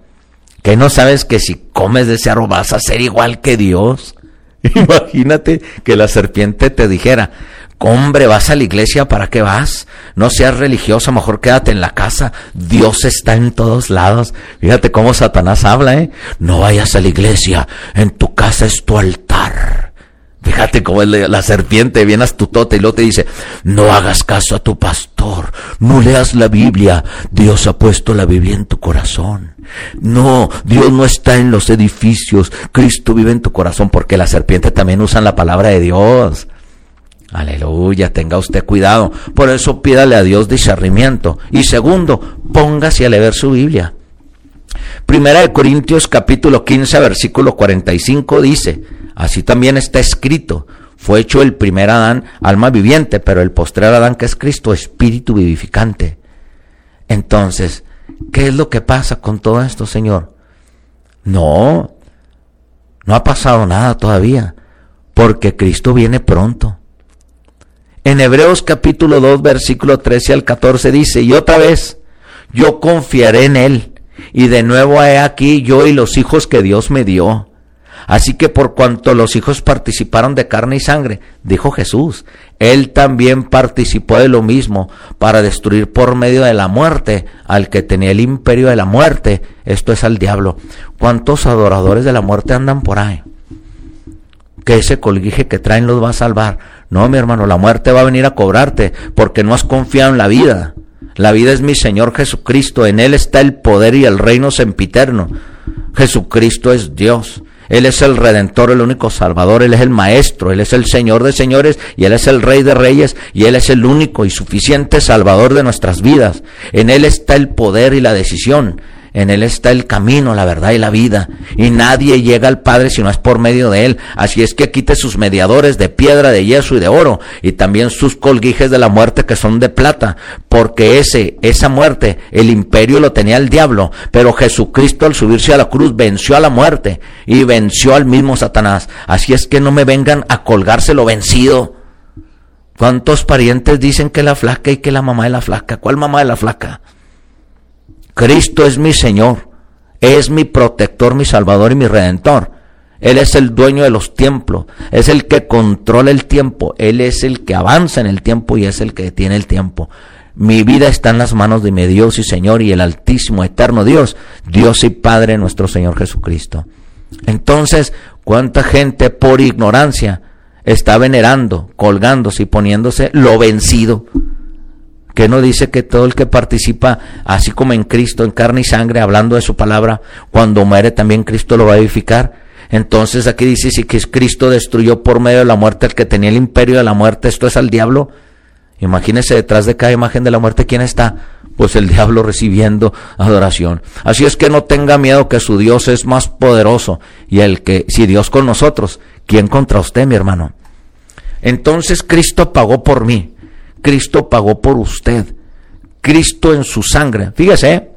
que no sabes que si comes de ese árbol vas a ser igual que Dios. (laughs) Imagínate que la serpiente te dijera, hombre, vas a la iglesia, ¿para qué vas? No seas religioso, mejor quédate en la casa. Dios está en todos lados. Fíjate cómo Satanás habla, ¿eh? No vayas a la iglesia, en tu casa es tu altar. Fíjate cómo es la serpiente bien astutota y luego te dice, no hagas caso a tu pastor, no leas la Biblia, Dios ha puesto la Biblia en tu corazón. No, Dios no está en los edificios, Cristo vive en tu corazón porque la serpiente también usa la palabra de Dios. Aleluya, tenga usted cuidado. Por eso pídale a Dios discernimiento. Y segundo, póngase a leer su Biblia. Primera de Corintios capítulo 15 versículo 45 dice, Así también está escrito. Fue hecho el primer Adán alma viviente, pero el postrer Adán que es Cristo espíritu vivificante. Entonces, ¿qué es lo que pasa con todo esto, Señor? No, no ha pasado nada todavía, porque Cristo viene pronto. En Hebreos capítulo 2, versículo 13 al 14 dice, y otra vez, yo confiaré en Él, y de nuevo he aquí yo y los hijos que Dios me dio. Así que por cuanto los hijos participaron de carne y sangre, dijo Jesús, Él también participó de lo mismo para destruir por medio de la muerte al que tenía el imperio de la muerte, esto es al diablo. ¿Cuántos adoradores de la muerte andan por ahí? Que ese colguije que traen los va a salvar. No, mi hermano, la muerte va a venir a cobrarte porque no has confiado en la vida. La vida es mi Señor Jesucristo, en Él está el poder y el reino sempiterno. Jesucristo es Dios. Él es el redentor, el único salvador, Él es el maestro, Él es el Señor de señores y Él es el Rey de reyes y Él es el único y suficiente salvador de nuestras vidas. En Él está el poder y la decisión. En Él está el camino, la verdad y la vida. Y nadie llega al Padre si no es por medio de Él. Así es que quite sus mediadores de piedra, de yeso y de oro. Y también sus colguijes de la muerte que son de plata. Porque ese, esa muerte, el imperio lo tenía el diablo. Pero Jesucristo al subirse a la cruz venció a la muerte. Y venció al mismo Satanás. Así es que no me vengan a colgárselo vencido. ¿Cuántos parientes dicen que la flaca y que la mamá de la flaca? ¿Cuál mamá de la flaca? Cristo es mi Señor, es mi protector, mi Salvador y mi Redentor. Él es el dueño de los tiempos, es el que controla el tiempo, Él es el que avanza en el tiempo y es el que detiene el tiempo. Mi vida está en las manos de mi Dios y Señor y el Altísimo, Eterno Dios, Dios y Padre nuestro Señor Jesucristo. Entonces, ¿cuánta gente por ignorancia está venerando, colgándose y poniéndose lo vencido? Que no dice que todo el que participa, así como en Cristo, en carne y sangre, hablando de su palabra, cuando muere también Cristo lo va a edificar. Entonces aquí dice, si que Cristo destruyó por medio de la muerte al que tenía el imperio de la muerte, esto es al diablo. Imagínese detrás de cada imagen de la muerte, ¿quién está? Pues el diablo recibiendo adoración. Así es que no tenga miedo que su Dios es más poderoso y el que, si Dios con nosotros, ¿quién contra usted, mi hermano? Entonces Cristo pagó por mí. Cristo pagó por usted. Cristo en su sangre. Fíjese,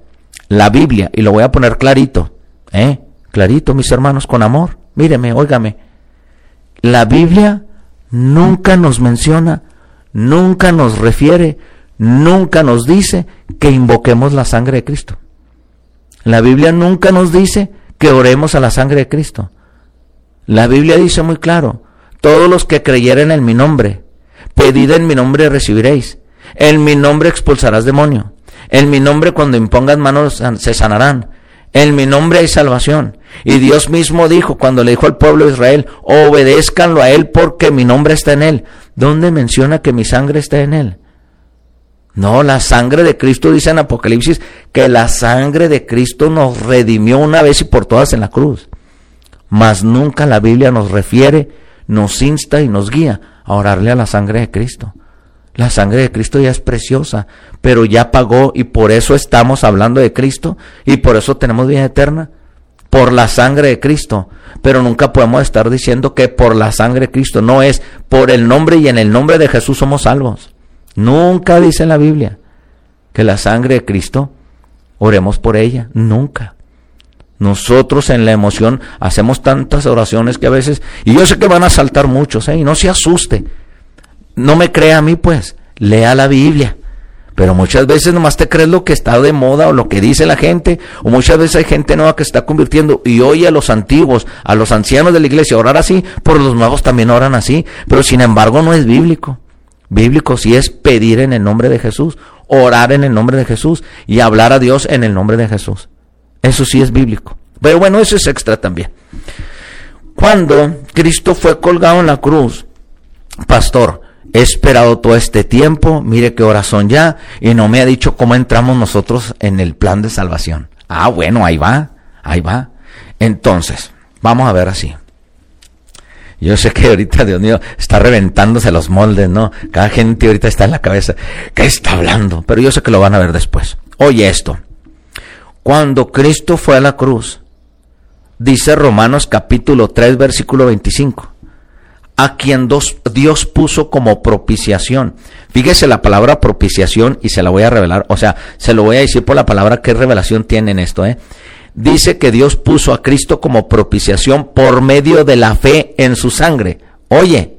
la Biblia, y lo voy a poner clarito, ¿eh? Clarito, mis hermanos, con amor. Míreme, óigame. La Biblia nunca nos menciona, nunca nos refiere, nunca nos dice que invoquemos la sangre de Cristo. La Biblia nunca nos dice que oremos a la sangre de Cristo. La Biblia dice muy claro, todos los que creyeren en mi nombre Pedid en mi nombre recibiréis. En mi nombre expulsarás demonio. En mi nombre cuando impongas manos se sanarán. En mi nombre hay salvación. Y Dios mismo dijo cuando le dijo al pueblo de Israel, obedézcanlo a Él porque mi nombre está en Él. ¿Dónde menciona que mi sangre está en Él? No, la sangre de Cristo dice en Apocalipsis que la sangre de Cristo nos redimió una vez y por todas en la cruz. Mas nunca la Biblia nos refiere, nos insta y nos guía a orarle a la sangre de Cristo. La sangre de Cristo ya es preciosa, pero ya pagó y por eso estamos hablando de Cristo y por eso tenemos vida eterna. Por la sangre de Cristo. Pero nunca podemos estar diciendo que por la sangre de Cristo. No es por el nombre y en el nombre de Jesús somos salvos. Nunca dice la Biblia que la sangre de Cristo oremos por ella. Nunca. Nosotros en la emoción hacemos tantas oraciones que a veces, y yo sé que van a saltar muchos, ¿eh? y no se asuste no me crea a mí, pues, lea la Biblia. Pero muchas veces nomás te crees lo que está de moda o lo que dice la gente, o muchas veces hay gente nueva que está convirtiendo y oye a los antiguos, a los ancianos de la iglesia orar así, por los nuevos también oran así, pero sin embargo no es bíblico. Bíblico sí es pedir en el nombre de Jesús, orar en el nombre de Jesús y hablar a Dios en el nombre de Jesús. Eso sí es bíblico. Pero bueno, eso es extra también. Cuando Cristo fue colgado en la cruz, pastor, he esperado todo este tiempo, mire qué horas son ya, y no me ha dicho cómo entramos nosotros en el plan de salvación. Ah, bueno, ahí va, ahí va. Entonces, vamos a ver así. Yo sé que ahorita, Dios mío, está reventándose los moldes, ¿no? Cada gente ahorita está en la cabeza, ¿qué está hablando? Pero yo sé que lo van a ver después. Oye esto. Cuando Cristo fue a la cruz, dice Romanos capítulo 3, versículo 25 a quien Dios puso como propiciación. Fíjese la palabra propiciación y se la voy a revelar, o sea, se lo voy a decir por la palabra qué revelación tiene en esto, ¿eh? Dice que Dios puso a Cristo como propiciación por medio de la fe en su sangre. Oye,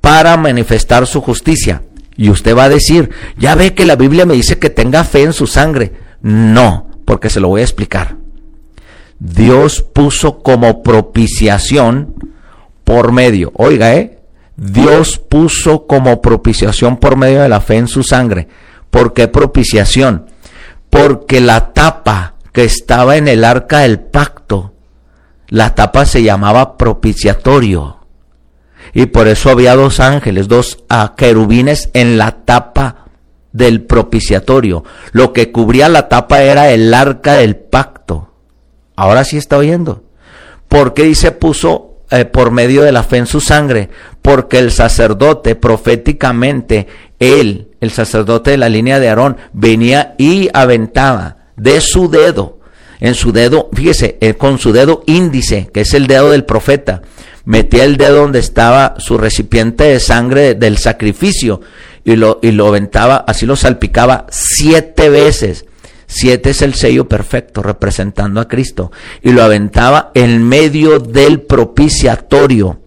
para manifestar su justicia. Y usted va a decir, ya ve que la Biblia me dice que tenga fe en su sangre. No, porque se lo voy a explicar. Dios puso como propiciación por medio, oiga, ¿eh? Dios puso como propiciación por medio de la fe en su sangre. ¿Por qué propiciación? Porque la tapa que estaba en el arca del pacto, la tapa se llamaba propiciatorio. Y por eso había dos ángeles, dos querubines en la tapa del propiciatorio. Lo que cubría la tapa era el arca del pacto. Ahora sí está oyendo. ¿Por qué dice puso eh, por medio de la fe en su sangre, porque el sacerdote proféticamente, él, el sacerdote de la línea de Aarón, venía y aventaba de su dedo, en su dedo, fíjese, eh, con su dedo índice, que es el dedo del profeta, metía el dedo donde estaba su recipiente de sangre del sacrificio y lo, y lo aventaba, así lo salpicaba siete veces Siete es el sello perfecto representando a Cristo. Y lo aventaba en medio del propiciatorio.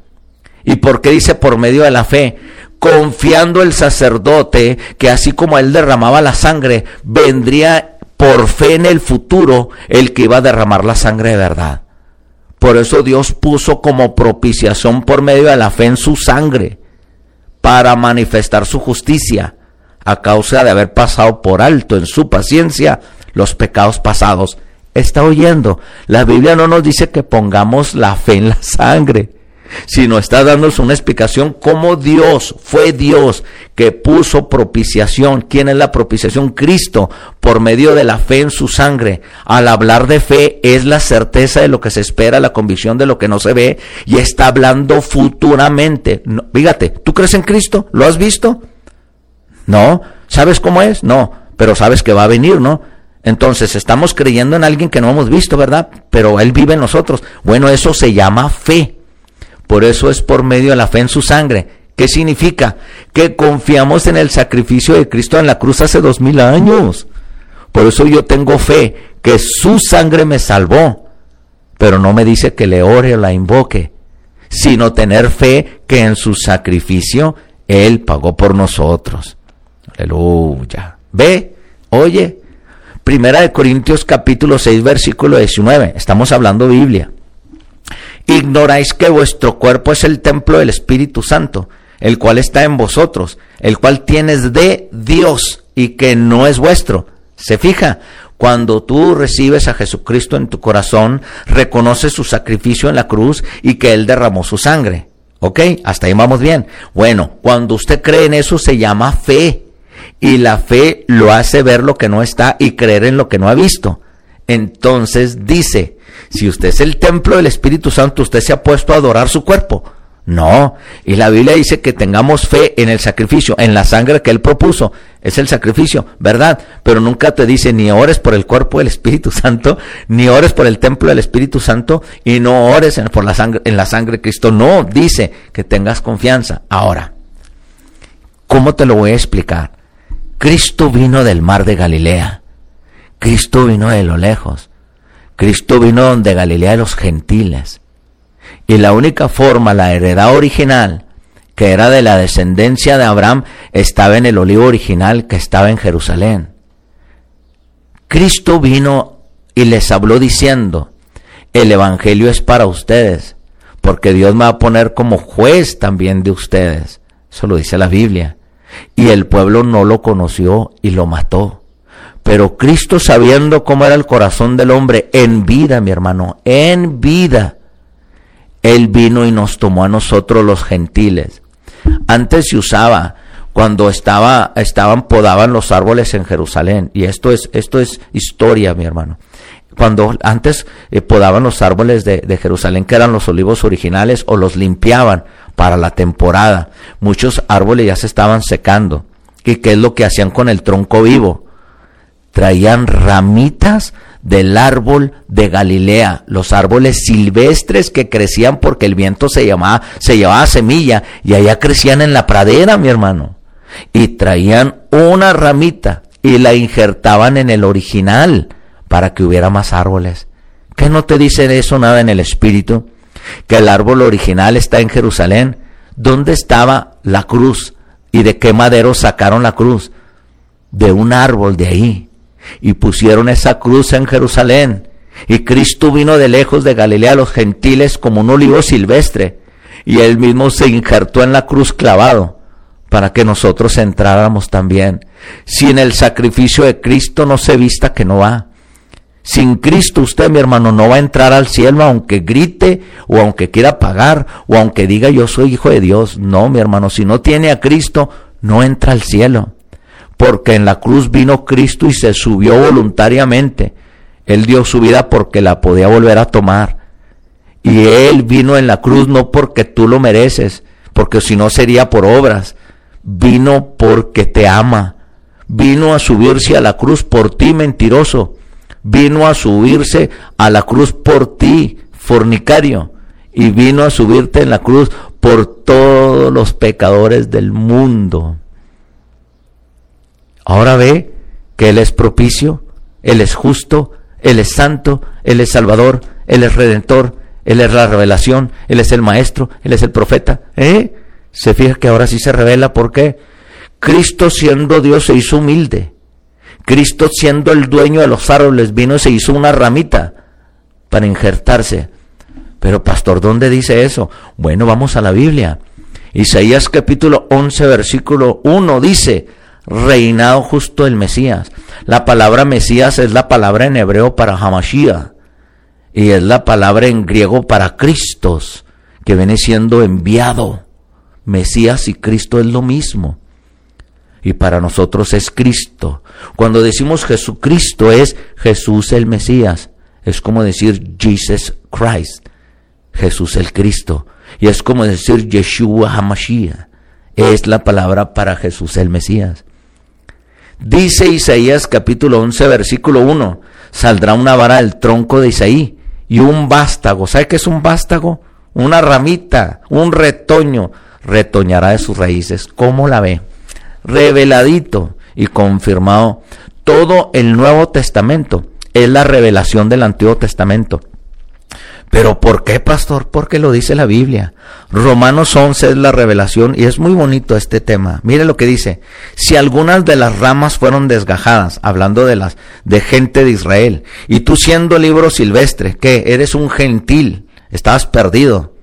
¿Y por qué dice por medio de la fe? Confiando el sacerdote que así como él derramaba la sangre, vendría por fe en el futuro el que iba a derramar la sangre de verdad. Por eso Dios puso como propiciación por medio de la fe en su sangre, para manifestar su justicia a causa de haber pasado por alto en su paciencia los pecados pasados. Está oyendo. La Biblia no nos dice que pongamos la fe en la sangre, sino está dándonos una explicación cómo Dios fue Dios que puso propiciación. ¿Quién es la propiciación? Cristo, por medio de la fe en su sangre. Al hablar de fe es la certeza de lo que se espera, la convicción de lo que no se ve y está hablando futuramente. fíjate, ¿tú crees en Cristo? ¿Lo has visto? No. ¿Sabes cómo es? No. Pero sabes que va a venir, ¿no? Entonces estamos creyendo en alguien que no hemos visto, ¿verdad? Pero Él vive en nosotros. Bueno, eso se llama fe. Por eso es por medio de la fe en su sangre. ¿Qué significa? Que confiamos en el sacrificio de Cristo en la cruz hace dos mil años. Por eso yo tengo fe que su sangre me salvó. Pero no me dice que le ore o la invoque, sino tener fe que en su sacrificio Él pagó por nosotros. Aleluya. Ve, oye, Primera de Corintios capítulo 6 versículo 19. Estamos hablando Biblia. Ignoráis que vuestro cuerpo es el templo del Espíritu Santo, el cual está en vosotros, el cual tienes de Dios y que no es vuestro. Se fija, cuando tú recibes a Jesucristo en tu corazón, reconoces su sacrificio en la cruz y que Él derramó su sangre. ¿Ok? Hasta ahí vamos bien. Bueno, cuando usted cree en eso se llama fe. Y la fe lo hace ver lo que no está y creer en lo que no ha visto. Entonces dice, si usted es el templo del Espíritu Santo, usted se ha puesto a adorar su cuerpo. No, y la Biblia dice que tengamos fe en el sacrificio, en la sangre que Él propuso. Es el sacrificio, ¿verdad? Pero nunca te dice ni ores por el cuerpo del Espíritu (laughs) Santo, ni ores por el templo del Espíritu Santo, y no ores en, por la sangre, en la sangre de Cristo. No, dice que tengas confianza. Ahora, ¿cómo te lo voy a explicar? Cristo vino del mar de Galilea. Cristo vino de lo lejos. Cristo vino de Galilea de los gentiles. Y la única forma, la heredad original, que era de la descendencia de Abraham, estaba en el olivo original que estaba en Jerusalén. Cristo vino y les habló diciendo, el Evangelio es para ustedes, porque Dios me va a poner como juez también de ustedes. Eso lo dice la Biblia. Y el pueblo no lo conoció y lo mató. Pero Cristo sabiendo cómo era el corazón del hombre en vida, mi hermano, en vida, Él vino y nos tomó a nosotros los gentiles. Antes se usaba cuando estaba, estaban, podaban los árboles en Jerusalén. Y esto es, esto es historia, mi hermano. Cuando antes eh, podaban los árboles de, de Jerusalén, que eran los olivos originales, o los limpiaban para la temporada. Muchos árboles ya se estaban secando. ¿Y qué es lo que hacían con el tronco vivo? Traían ramitas del árbol de Galilea, los árboles silvestres que crecían porque el viento se llamaba, se llevaba semilla y allá crecían en la pradera, mi hermano. Y traían una ramita y la injertaban en el original para que hubiera más árboles. ¿Qué no te dice eso nada en el espíritu? Que el árbol original está en Jerusalén. ¿Dónde estaba la cruz? ¿Y de qué madero sacaron la cruz? De un árbol de ahí y pusieron esa cruz en Jerusalén. Y Cristo vino de lejos de Galilea a los gentiles como un olivo silvestre, y él mismo se injertó en la cruz clavado para que nosotros entráramos también. Sin el sacrificio de Cristo no se vista que no va. Sin Cristo usted, mi hermano, no va a entrar al cielo aunque grite o aunque quiera pagar o aunque diga yo soy hijo de Dios. No, mi hermano, si no tiene a Cristo, no entra al cielo porque en la cruz vino Cristo y se subió voluntariamente. Él dio su vida porque la podía volver a tomar. Y Él vino en la cruz no porque tú lo mereces, porque si no sería por obras. Vino porque te ama. Vino a subirse a la cruz por ti, mentiroso. Vino a subirse a la cruz por ti, fornicario. Y vino a subirte en la cruz por todos los pecadores del mundo. Ahora ve que Él es propicio, Él es justo, Él es santo, Él es salvador, Él es redentor, Él es la revelación, Él es el maestro, Él es el profeta. ¿Eh? Se fija que ahora sí se revela por qué. Cristo siendo Dios se hizo humilde. Cristo siendo el dueño de los árboles vino y se hizo una ramita para injertarse. Pero pastor, ¿dónde dice eso? Bueno, vamos a la Biblia. Isaías capítulo 11 versículo 1 dice, reinado justo el Mesías. La palabra Mesías es la palabra en hebreo para Hamashiach y es la palabra en griego para Cristos, que viene siendo enviado. Mesías y Cristo es lo mismo. Y para nosotros es Cristo. Cuando decimos Jesucristo es Jesús el Mesías. Es como decir Jesus Christ, Jesús el Cristo. Y es como decir Yeshua Hamashiach. Es la palabra para Jesús el Mesías. Dice Isaías capítulo 11 versículo 1, saldrá una vara del tronco de Isaí y un vástago. ¿Sabe qué es un vástago? Una ramita, un retoño, retoñará de sus raíces. ¿Cómo la ve? Reveladito y confirmado. Todo el Nuevo Testamento es la revelación del Antiguo Testamento. Pero ¿por qué, pastor? Porque lo dice la Biblia. Romanos 11 es la revelación y es muy bonito este tema. Mire lo que dice. Si algunas de las ramas fueron desgajadas, hablando de las de gente de Israel, y tú siendo libro silvestre, que eres un gentil, estabas perdido,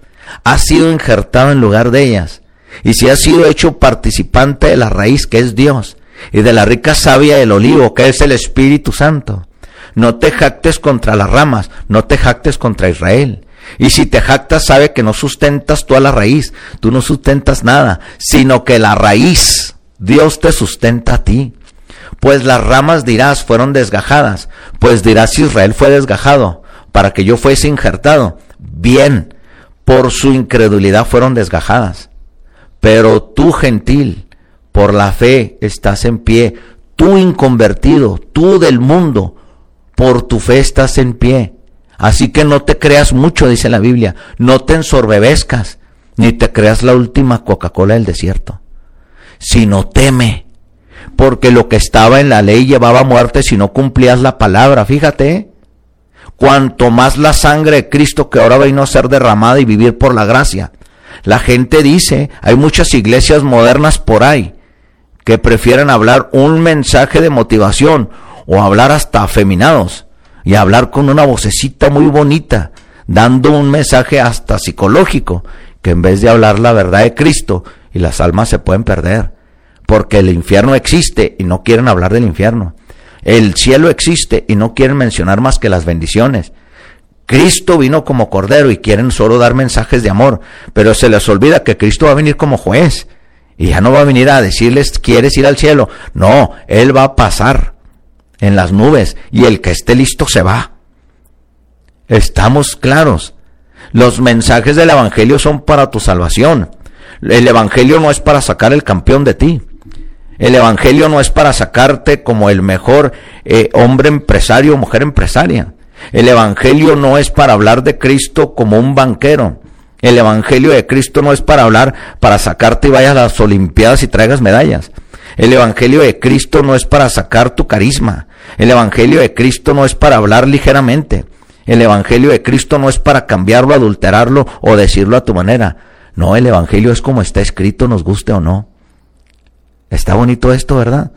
has sido injertado en lugar de ellas. y si has sido hecho participante de la raíz que es Dios y de la rica savia del olivo que es el Espíritu Santo. No te jactes contra las ramas, no te jactes contra Israel. Y si te jactas, sabe que no sustentas tú a la raíz, tú no sustentas nada, sino que la raíz, Dios te sustenta a ti. Pues las ramas dirás fueron desgajadas, pues dirás Israel fue desgajado, para que yo fuese injertado. Bien, por su incredulidad fueron desgajadas. Pero tú gentil, por la fe estás en pie, tú inconvertido, tú del mundo, por tu fe estás en pie. Así que no te creas mucho, dice la Biblia, no te ensorbebezcas, ni te creas la última Coca-Cola del desierto, sino teme, porque lo que estaba en la ley llevaba muerte si no cumplías la palabra, fíjate, cuanto más la sangre de Cristo que ahora vino a ser derramada y vivir por la gracia. La gente dice, hay muchas iglesias modernas por ahí que prefieren hablar un mensaje de motivación o hablar hasta afeminados y hablar con una vocecita muy bonita, dando un mensaje hasta psicológico, que en vez de hablar la verdad de Cristo y las almas se pueden perder, porque el infierno existe y no quieren hablar del infierno. El cielo existe y no quieren mencionar más que las bendiciones. Cristo vino como cordero y quieren solo dar mensajes de amor, pero se les olvida que Cristo va a venir como juez y ya no va a venir a decirles, ¿quieres ir al cielo? No, Él va a pasar en las nubes y el que esté listo se va. Estamos claros. Los mensajes del Evangelio son para tu salvación. El Evangelio no es para sacar el campeón de ti. El Evangelio no es para sacarte como el mejor eh, hombre empresario o mujer empresaria. El Evangelio no es para hablar de Cristo como un banquero. El Evangelio de Cristo no es para hablar, para sacarte y vayas a las Olimpiadas y traigas medallas. El Evangelio de Cristo no es para sacar tu carisma. El Evangelio de Cristo no es para hablar ligeramente. El Evangelio de Cristo no es para cambiarlo, adulterarlo o decirlo a tu manera. No, el Evangelio es como está escrito, nos guste o no. Está bonito esto, ¿verdad?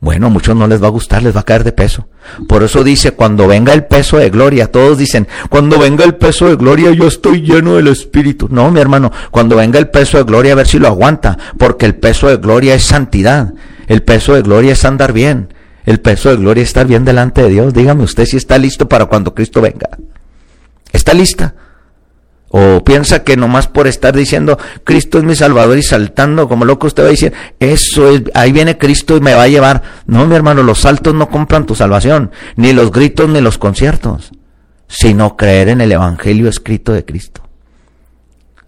Bueno, a muchos no les va a gustar, les va a caer de peso. Por eso dice, cuando venga el peso de gloria, todos dicen, cuando venga el peso de gloria yo estoy lleno del Espíritu. No, mi hermano, cuando venga el peso de gloria a ver si lo aguanta, porque el peso de gloria es santidad, el peso de gloria es andar bien, el peso de gloria estar bien delante de Dios. Dígame usted si está listo para cuando Cristo venga. ¿Está lista? O piensa que nomás por estar diciendo Cristo es mi Salvador y saltando como loco usted va a decir, eso es, ahí viene Cristo y me va a llevar. No, mi hermano, los saltos no compran tu salvación, ni los gritos ni los conciertos, sino creer en el Evangelio escrito de Cristo.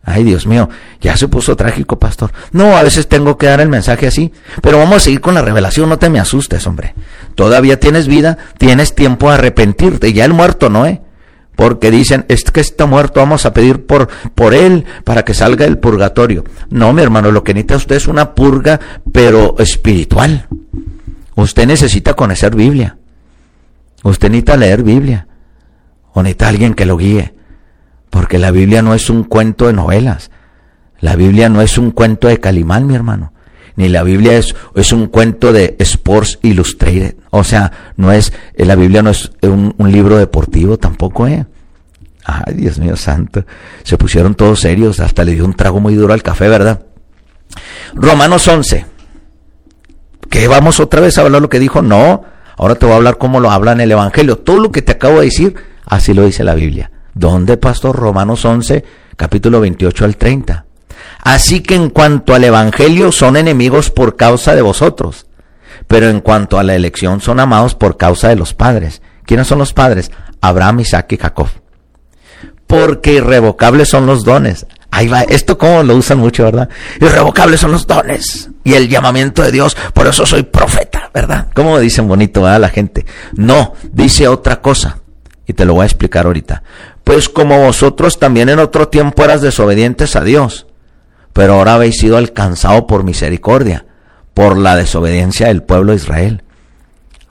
Ay, Dios mío, ya se puso trágico, pastor. No, a veces tengo que dar el mensaje así, pero vamos a seguir con la revelación, no te me asustes, hombre. Todavía tienes vida, tienes tiempo a arrepentirte, ya el muerto no, ¿eh? Porque dicen, es que está muerto, vamos a pedir por, por él para que salga del purgatorio. No, mi hermano, lo que necesita usted es una purga, pero espiritual. Usted necesita conocer Biblia. Usted necesita leer Biblia. O necesita alguien que lo guíe. Porque la Biblia no es un cuento de novelas. La Biblia no es un cuento de Calimán, mi hermano. Ni la Biblia es, es un cuento de Sports Illustrated. O sea, no es, eh, la Biblia no es un, libro deportivo tampoco, ¿eh? Ay, Dios mío santo. Se pusieron todos serios. Hasta le dio un trago muy duro al café, ¿verdad? Romanos 11. ¿Qué vamos otra vez a hablar lo que dijo? No. Ahora te voy a hablar cómo lo habla en el Evangelio. Todo lo que te acabo de decir, así lo dice la Biblia. ¿Dónde, pastor? Romanos 11, capítulo 28 al 30. Así que en cuanto al Evangelio son enemigos por causa de vosotros, pero en cuanto a la elección son amados por causa de los padres. ¿Quiénes son los padres? Abraham, Isaac y Jacob. Porque irrevocables son los dones. Ahí va, esto como lo usan mucho, ¿verdad? Irrevocables son los dones y el llamamiento de Dios, por eso soy profeta, ¿verdad? ¿Cómo dicen bonito a la gente? No, dice otra cosa y te lo voy a explicar ahorita. Pues como vosotros también en otro tiempo eras desobedientes a Dios, pero ahora habéis sido alcanzados por misericordia, por la desobediencia del pueblo de Israel.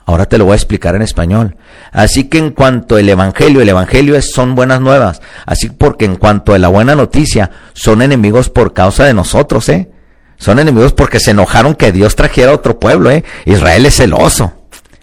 Ahora te lo voy a explicar en español. Así que en cuanto el evangelio, el evangelio es, son buenas nuevas. Así porque en cuanto a la buena noticia, son enemigos por causa de nosotros, ¿eh? Son enemigos porque se enojaron que Dios trajera otro pueblo, ¿eh? Israel es celoso.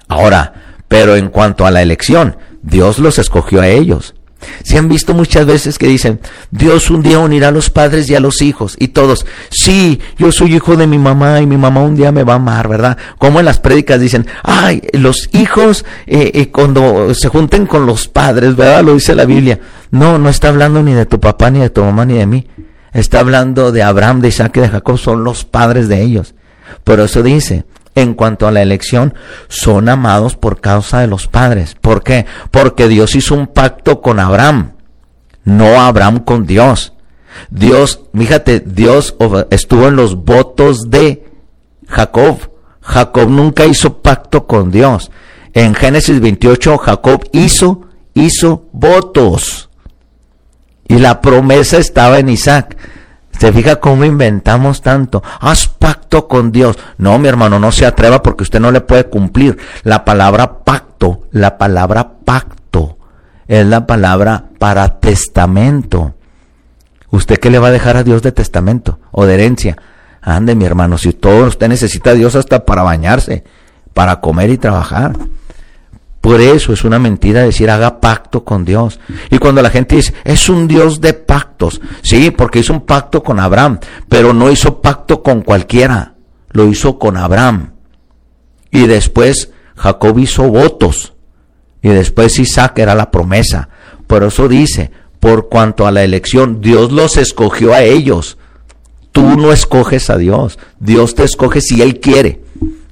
Ahora, pero en cuanto a la elección, Dios los escogió a ellos Se han visto muchas veces que dicen, Dios un día unirá a los padres y a los hijos. Y todos, sí, yo soy hijo de mi mamá y mi mamá un día me va a amar, ¿verdad? Como en las prédicas dicen, ay, los hijos eh, eh, cuando se junten con los padres, ¿verdad? Lo dice la Biblia. No, no está hablando ni de tu papá, ni de tu mamá, ni de mí. Está hablando de Abraham, de Isaac y de Jacob, son los padres de ellos. Por eso dice, en cuanto a la elección, son amados por causa de los padres. ¿Por qué? Porque Dios hizo un pacto con Abraham, no Abraham con Dios. Dios, fíjate, Dios estuvo en los votos de Jacob. Jacob nunca hizo pacto con Dios. En Génesis 28, Jacob hizo, hizo votos. Y la promesa estaba en Isaac. ¿Se fija cómo inventamos tanto? Haz pacto con Dios. No, mi hermano, no se atreva porque usted no le puede cumplir. La palabra pacto, la palabra pacto, es la palabra para testamento. ¿Usted qué le va a dejar a Dios de testamento o de herencia? Ande, mi hermano, si todo usted necesita a Dios hasta para bañarse, para comer y trabajar. Por eso es una mentira decir haga pacto con Dios. Y cuando la gente dice, es un Dios de pactos. Sí, porque hizo un pacto con Abraham, pero no hizo pacto con cualquiera. Lo hizo con Abraham. Y después Jacob hizo votos. Y después Isaac era la promesa. Por eso dice, por cuanto a la elección, Dios los escogió a ellos. Tú no escoges a Dios. Dios te escoge si Él quiere.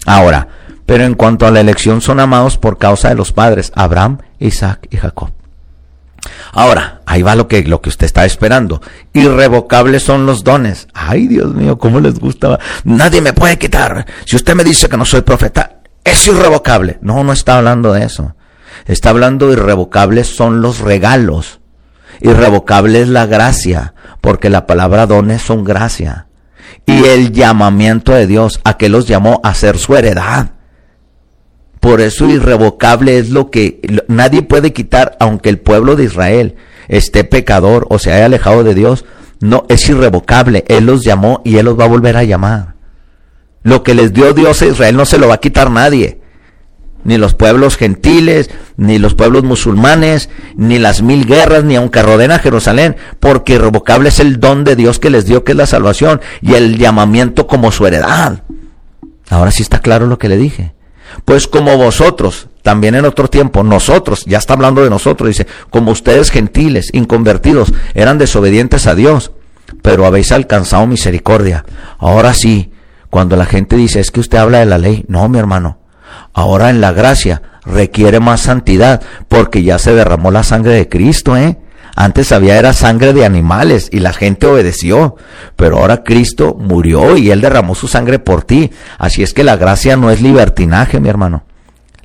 Ahora, pero en cuanto a la elección son amados por causa de los padres, Abraham, Isaac y Jacob. Ahora, ahí va lo que, lo que usted está esperando. Irrevocables son los dones. Ay, Dios mío, cómo les gusta. Nadie me puede quitar. Si usted me dice que no soy profeta, es irrevocable. No, no está hablando de eso. Está hablando de irrevocables son los regalos. Irrevocable es la gracia, porque la palabra dones son gracia. Y el llamamiento de Dios a que los llamó a ser su heredad. Por eso irrevocable es lo que nadie puede quitar, aunque el pueblo de Israel esté pecador o se haya alejado de Dios. No, es irrevocable. Él los llamó y Él los va a volver a llamar. Lo que les dio Dios a Israel no se lo va a quitar nadie. Ni los pueblos gentiles, ni los pueblos musulmanes, ni las mil guerras, ni aunque rodeen a Jerusalén, porque irrevocable es el don de Dios que les dio, que es la salvación, y el llamamiento como su heredad. Ahora sí está claro lo que le dije. Pues como vosotros, también en otro tiempo, nosotros, ya está hablando de nosotros, dice, como ustedes gentiles, inconvertidos, eran desobedientes a Dios, pero habéis alcanzado misericordia. Ahora sí, cuando la gente dice, es que usted habla de la ley, no, mi hermano, ahora en la gracia requiere más santidad, porque ya se derramó la sangre de Cristo, ¿eh? Antes había era sangre de animales y la gente obedeció, pero ahora Cristo murió y Él derramó su sangre por ti. Así es que la gracia no es libertinaje, mi hermano.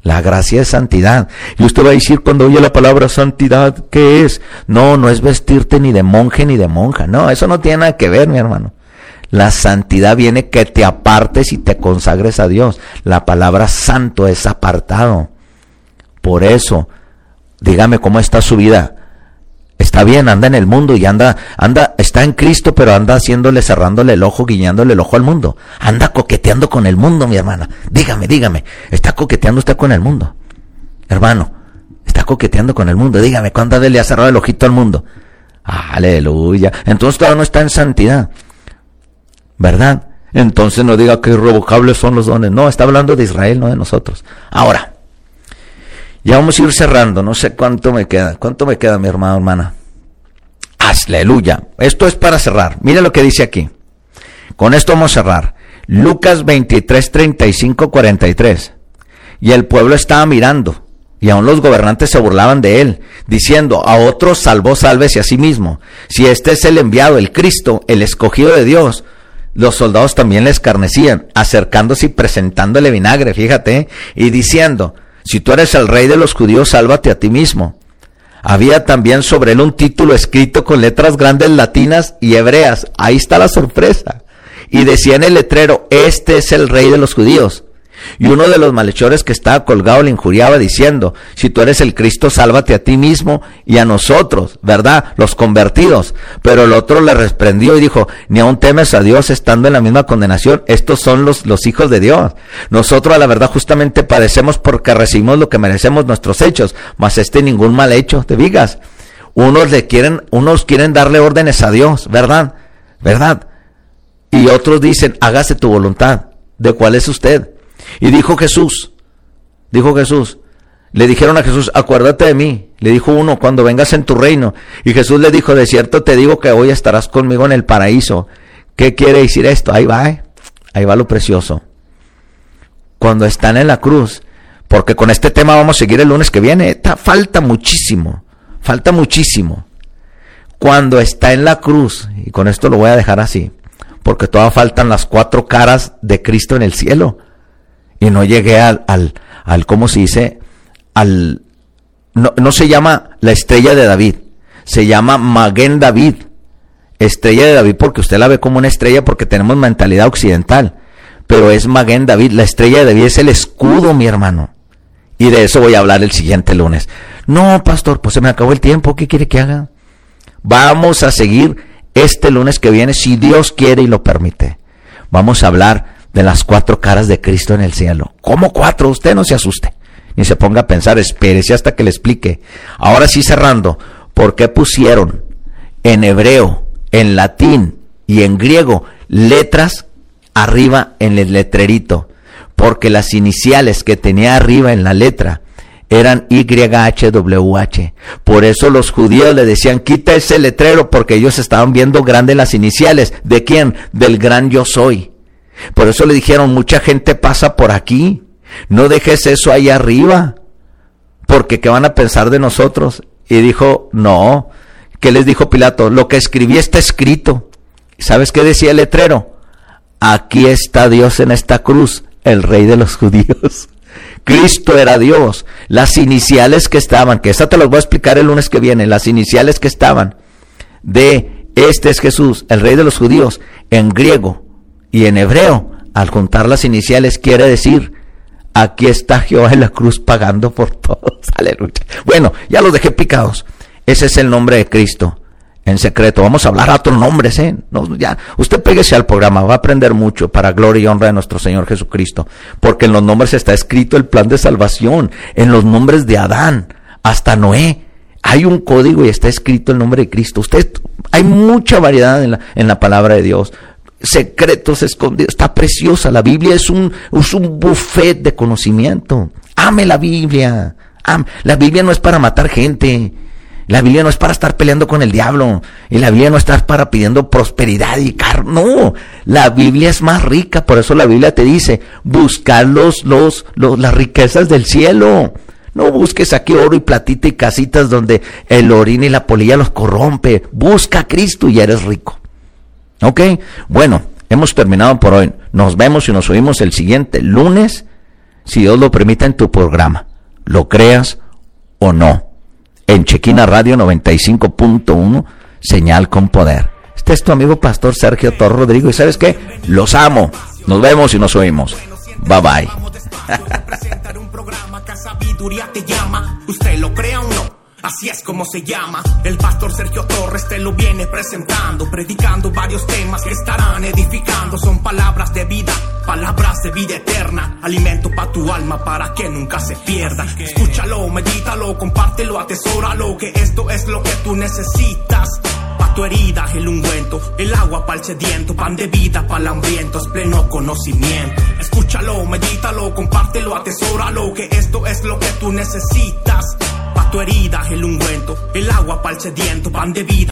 La gracia es santidad. Y usted va a decir cuando oye la palabra santidad, ¿qué es? No, no es vestirte ni de monje ni de monja. No, eso no tiene nada que ver, mi hermano. La santidad viene que te apartes y te consagres a Dios. La palabra santo es apartado. Por eso, dígame cómo está su vida está bien, anda en el mundo y anda, anda, está en Cristo, pero anda haciéndole, cerrándole el ojo, guiñándole el ojo al mundo. Anda coqueteando con el mundo, mi hermana. Dígame, dígame, ¿está coqueteando usted con el mundo? Hermano, está coqueteando con el mundo. Dígame, ¿cuándo le ha cerrado el ojito al mundo? Aleluya. Entonces todavía no está en santidad. ¿Verdad? Entonces no diga que irrevocables son los dones. No, está hablando de Israel, no de nosotros. Ahora, ya vamos a ir cerrando, no sé cuánto me queda. ¿Cuánto me queda, mi hermano, hermana? Aleluya. Esto es para cerrar. Mire lo que dice aquí. Con esto vamos a cerrar. Lucas 23, 35, 43. Y el pueblo estaba mirando, y aún los gobernantes se burlaban de él, diciendo, a otros salvó, sálvese a sí mismo. Si este es el enviado, el Cristo, el escogido de Dios, los soldados también le escarnecían, acercándose y presentándole vinagre, fíjate, y diciendo, si tú eres el rey de los judíos, sálvate a ti mismo. Había también sobre él un título escrito con letras grandes latinas y hebreas. Ahí está la sorpresa. Y decía en el letrero, este es el rey de los judíos. Y uno de los malhechores que estaba colgado le injuriaba diciendo, si tú eres el Cristo, sálvate a ti mismo y a nosotros, ¿verdad? Los convertidos. Pero el otro le reprendió y dijo, ni aún temes a Dios estando en la misma condenación. Estos son los, los hijos de Dios. Nosotros a la verdad justamente padecemos porque recibimos lo que merecemos nuestros hechos, mas este ningún mal hecho, te digas. Unos le quieren, unos quieren darle órdenes a Dios, ¿verdad? ¿Verdad? Y otros dicen, hágase tu voluntad. ¿De cuál es usted? Y dijo Jesús, dijo Jesús, le dijeron a Jesús, acuérdate de mí. Le dijo uno, cuando vengas en tu reino. Y Jesús le dijo, de cierto te digo que hoy estarás conmigo en el paraíso. ¿Qué quiere decir esto? Ahí va, ¿eh? ahí va lo precioso. Cuando están en la cruz, porque con este tema vamos a seguir el lunes que viene, falta muchísimo, falta muchísimo. Cuando está en la cruz, y con esto lo voy a dejar así, porque todavía faltan las cuatro caras de Cristo en el cielo. Y no llegué al, al, al ¿cómo se dice? Al, no, no se llama la estrella de David, se llama Maguen David. Estrella de David porque usted la ve como una estrella porque tenemos mentalidad occidental. Pero es Maguen David, la estrella de David es el escudo, mi hermano. Y de eso voy a hablar el siguiente lunes. No, pastor, pues se me acabó el tiempo, ¿qué quiere que haga? Vamos a seguir este lunes que viene, si Dios quiere y lo permite. Vamos a hablar de las cuatro caras de Cristo en el cielo. ¿Cómo cuatro? Usted no se asuste. Ni se ponga a pensar, espérese hasta que le explique. Ahora sí cerrando, ¿por qué pusieron en hebreo, en latín y en griego letras arriba en el letrerito? Porque las iniciales que tenía arriba en la letra eran YHWH. Por eso los judíos le decían, quita ese letrero porque ellos estaban viendo grandes las iniciales. ¿De quién? Del gran yo soy. Por eso le dijeron, mucha gente pasa por aquí. No dejes eso ahí arriba. Porque ¿qué van a pensar de nosotros? Y dijo, no. ¿Qué les dijo Pilato? Lo que escribí está escrito. ¿Sabes qué decía el letrero? Aquí está Dios en esta cruz, el rey de los judíos. (laughs) Cristo era Dios. Las iniciales que estaban, que esta te las voy a explicar el lunes que viene, las iniciales que estaban de este es Jesús, el rey de los judíos, en griego y en hebreo, al juntar las iniciales quiere decir, aquí está Jehová en la cruz pagando por todos. (laughs) Aleluya. Bueno, ya los dejé picados. Ese es el nombre de Cristo en secreto. Vamos a hablar a otros nombres, ¿eh? No, ya, usted péguese al programa, va a aprender mucho para gloria y honra de nuestro Señor Jesucristo. Porque en los nombres está escrito el plan de salvación, en los nombres de Adán hasta Noé. Hay un código y está escrito el nombre de Cristo. Usted, hay mucha variedad en la, en la palabra de Dios. Secretos escondidos. Está preciosa. La Biblia es un, es un buffet de conocimiento. Ame la Biblia. La Biblia no es para matar gente. La Biblia no es para estar peleando con el diablo. Y la Biblia no está para pidiendo prosperidad y car No, la Biblia es más rica. Por eso la Biblia te dice, buscar los, los, las riquezas del cielo. No busques aquí oro y platita y casitas donde el orín y la polilla los corrompe. Busca a Cristo y eres rico. ¿Ok? Bueno, hemos terminado por hoy. Nos vemos y nos oímos el siguiente lunes, si Dios lo permite en tu programa. Lo creas o no en Chequina Radio 95.1, señal con poder. Este es tu amigo pastor Sergio Torro Rodrigo y sabes qué, los amo. Nos vemos y nos oímos. Bye bye. (laughs) Así es como se llama. El pastor Sergio Torres te lo viene presentando, predicando varios temas que estarán edificando. Son palabras de vida, palabras de vida eterna. Alimento para tu alma para que nunca se pierda. Escúchalo, medítalo, compártelo, atesóralo. Que esto es lo que tú necesitas. Pa' tu herida, el ungüento, el agua para el sediento, pan de vida para el hambriento, es pleno conocimiento. Escúchalo, medítalo, compártelo, atesóralo. Que esto es lo que tú necesitas tu herida el ungüento, el agua para el sediento, pan de vida.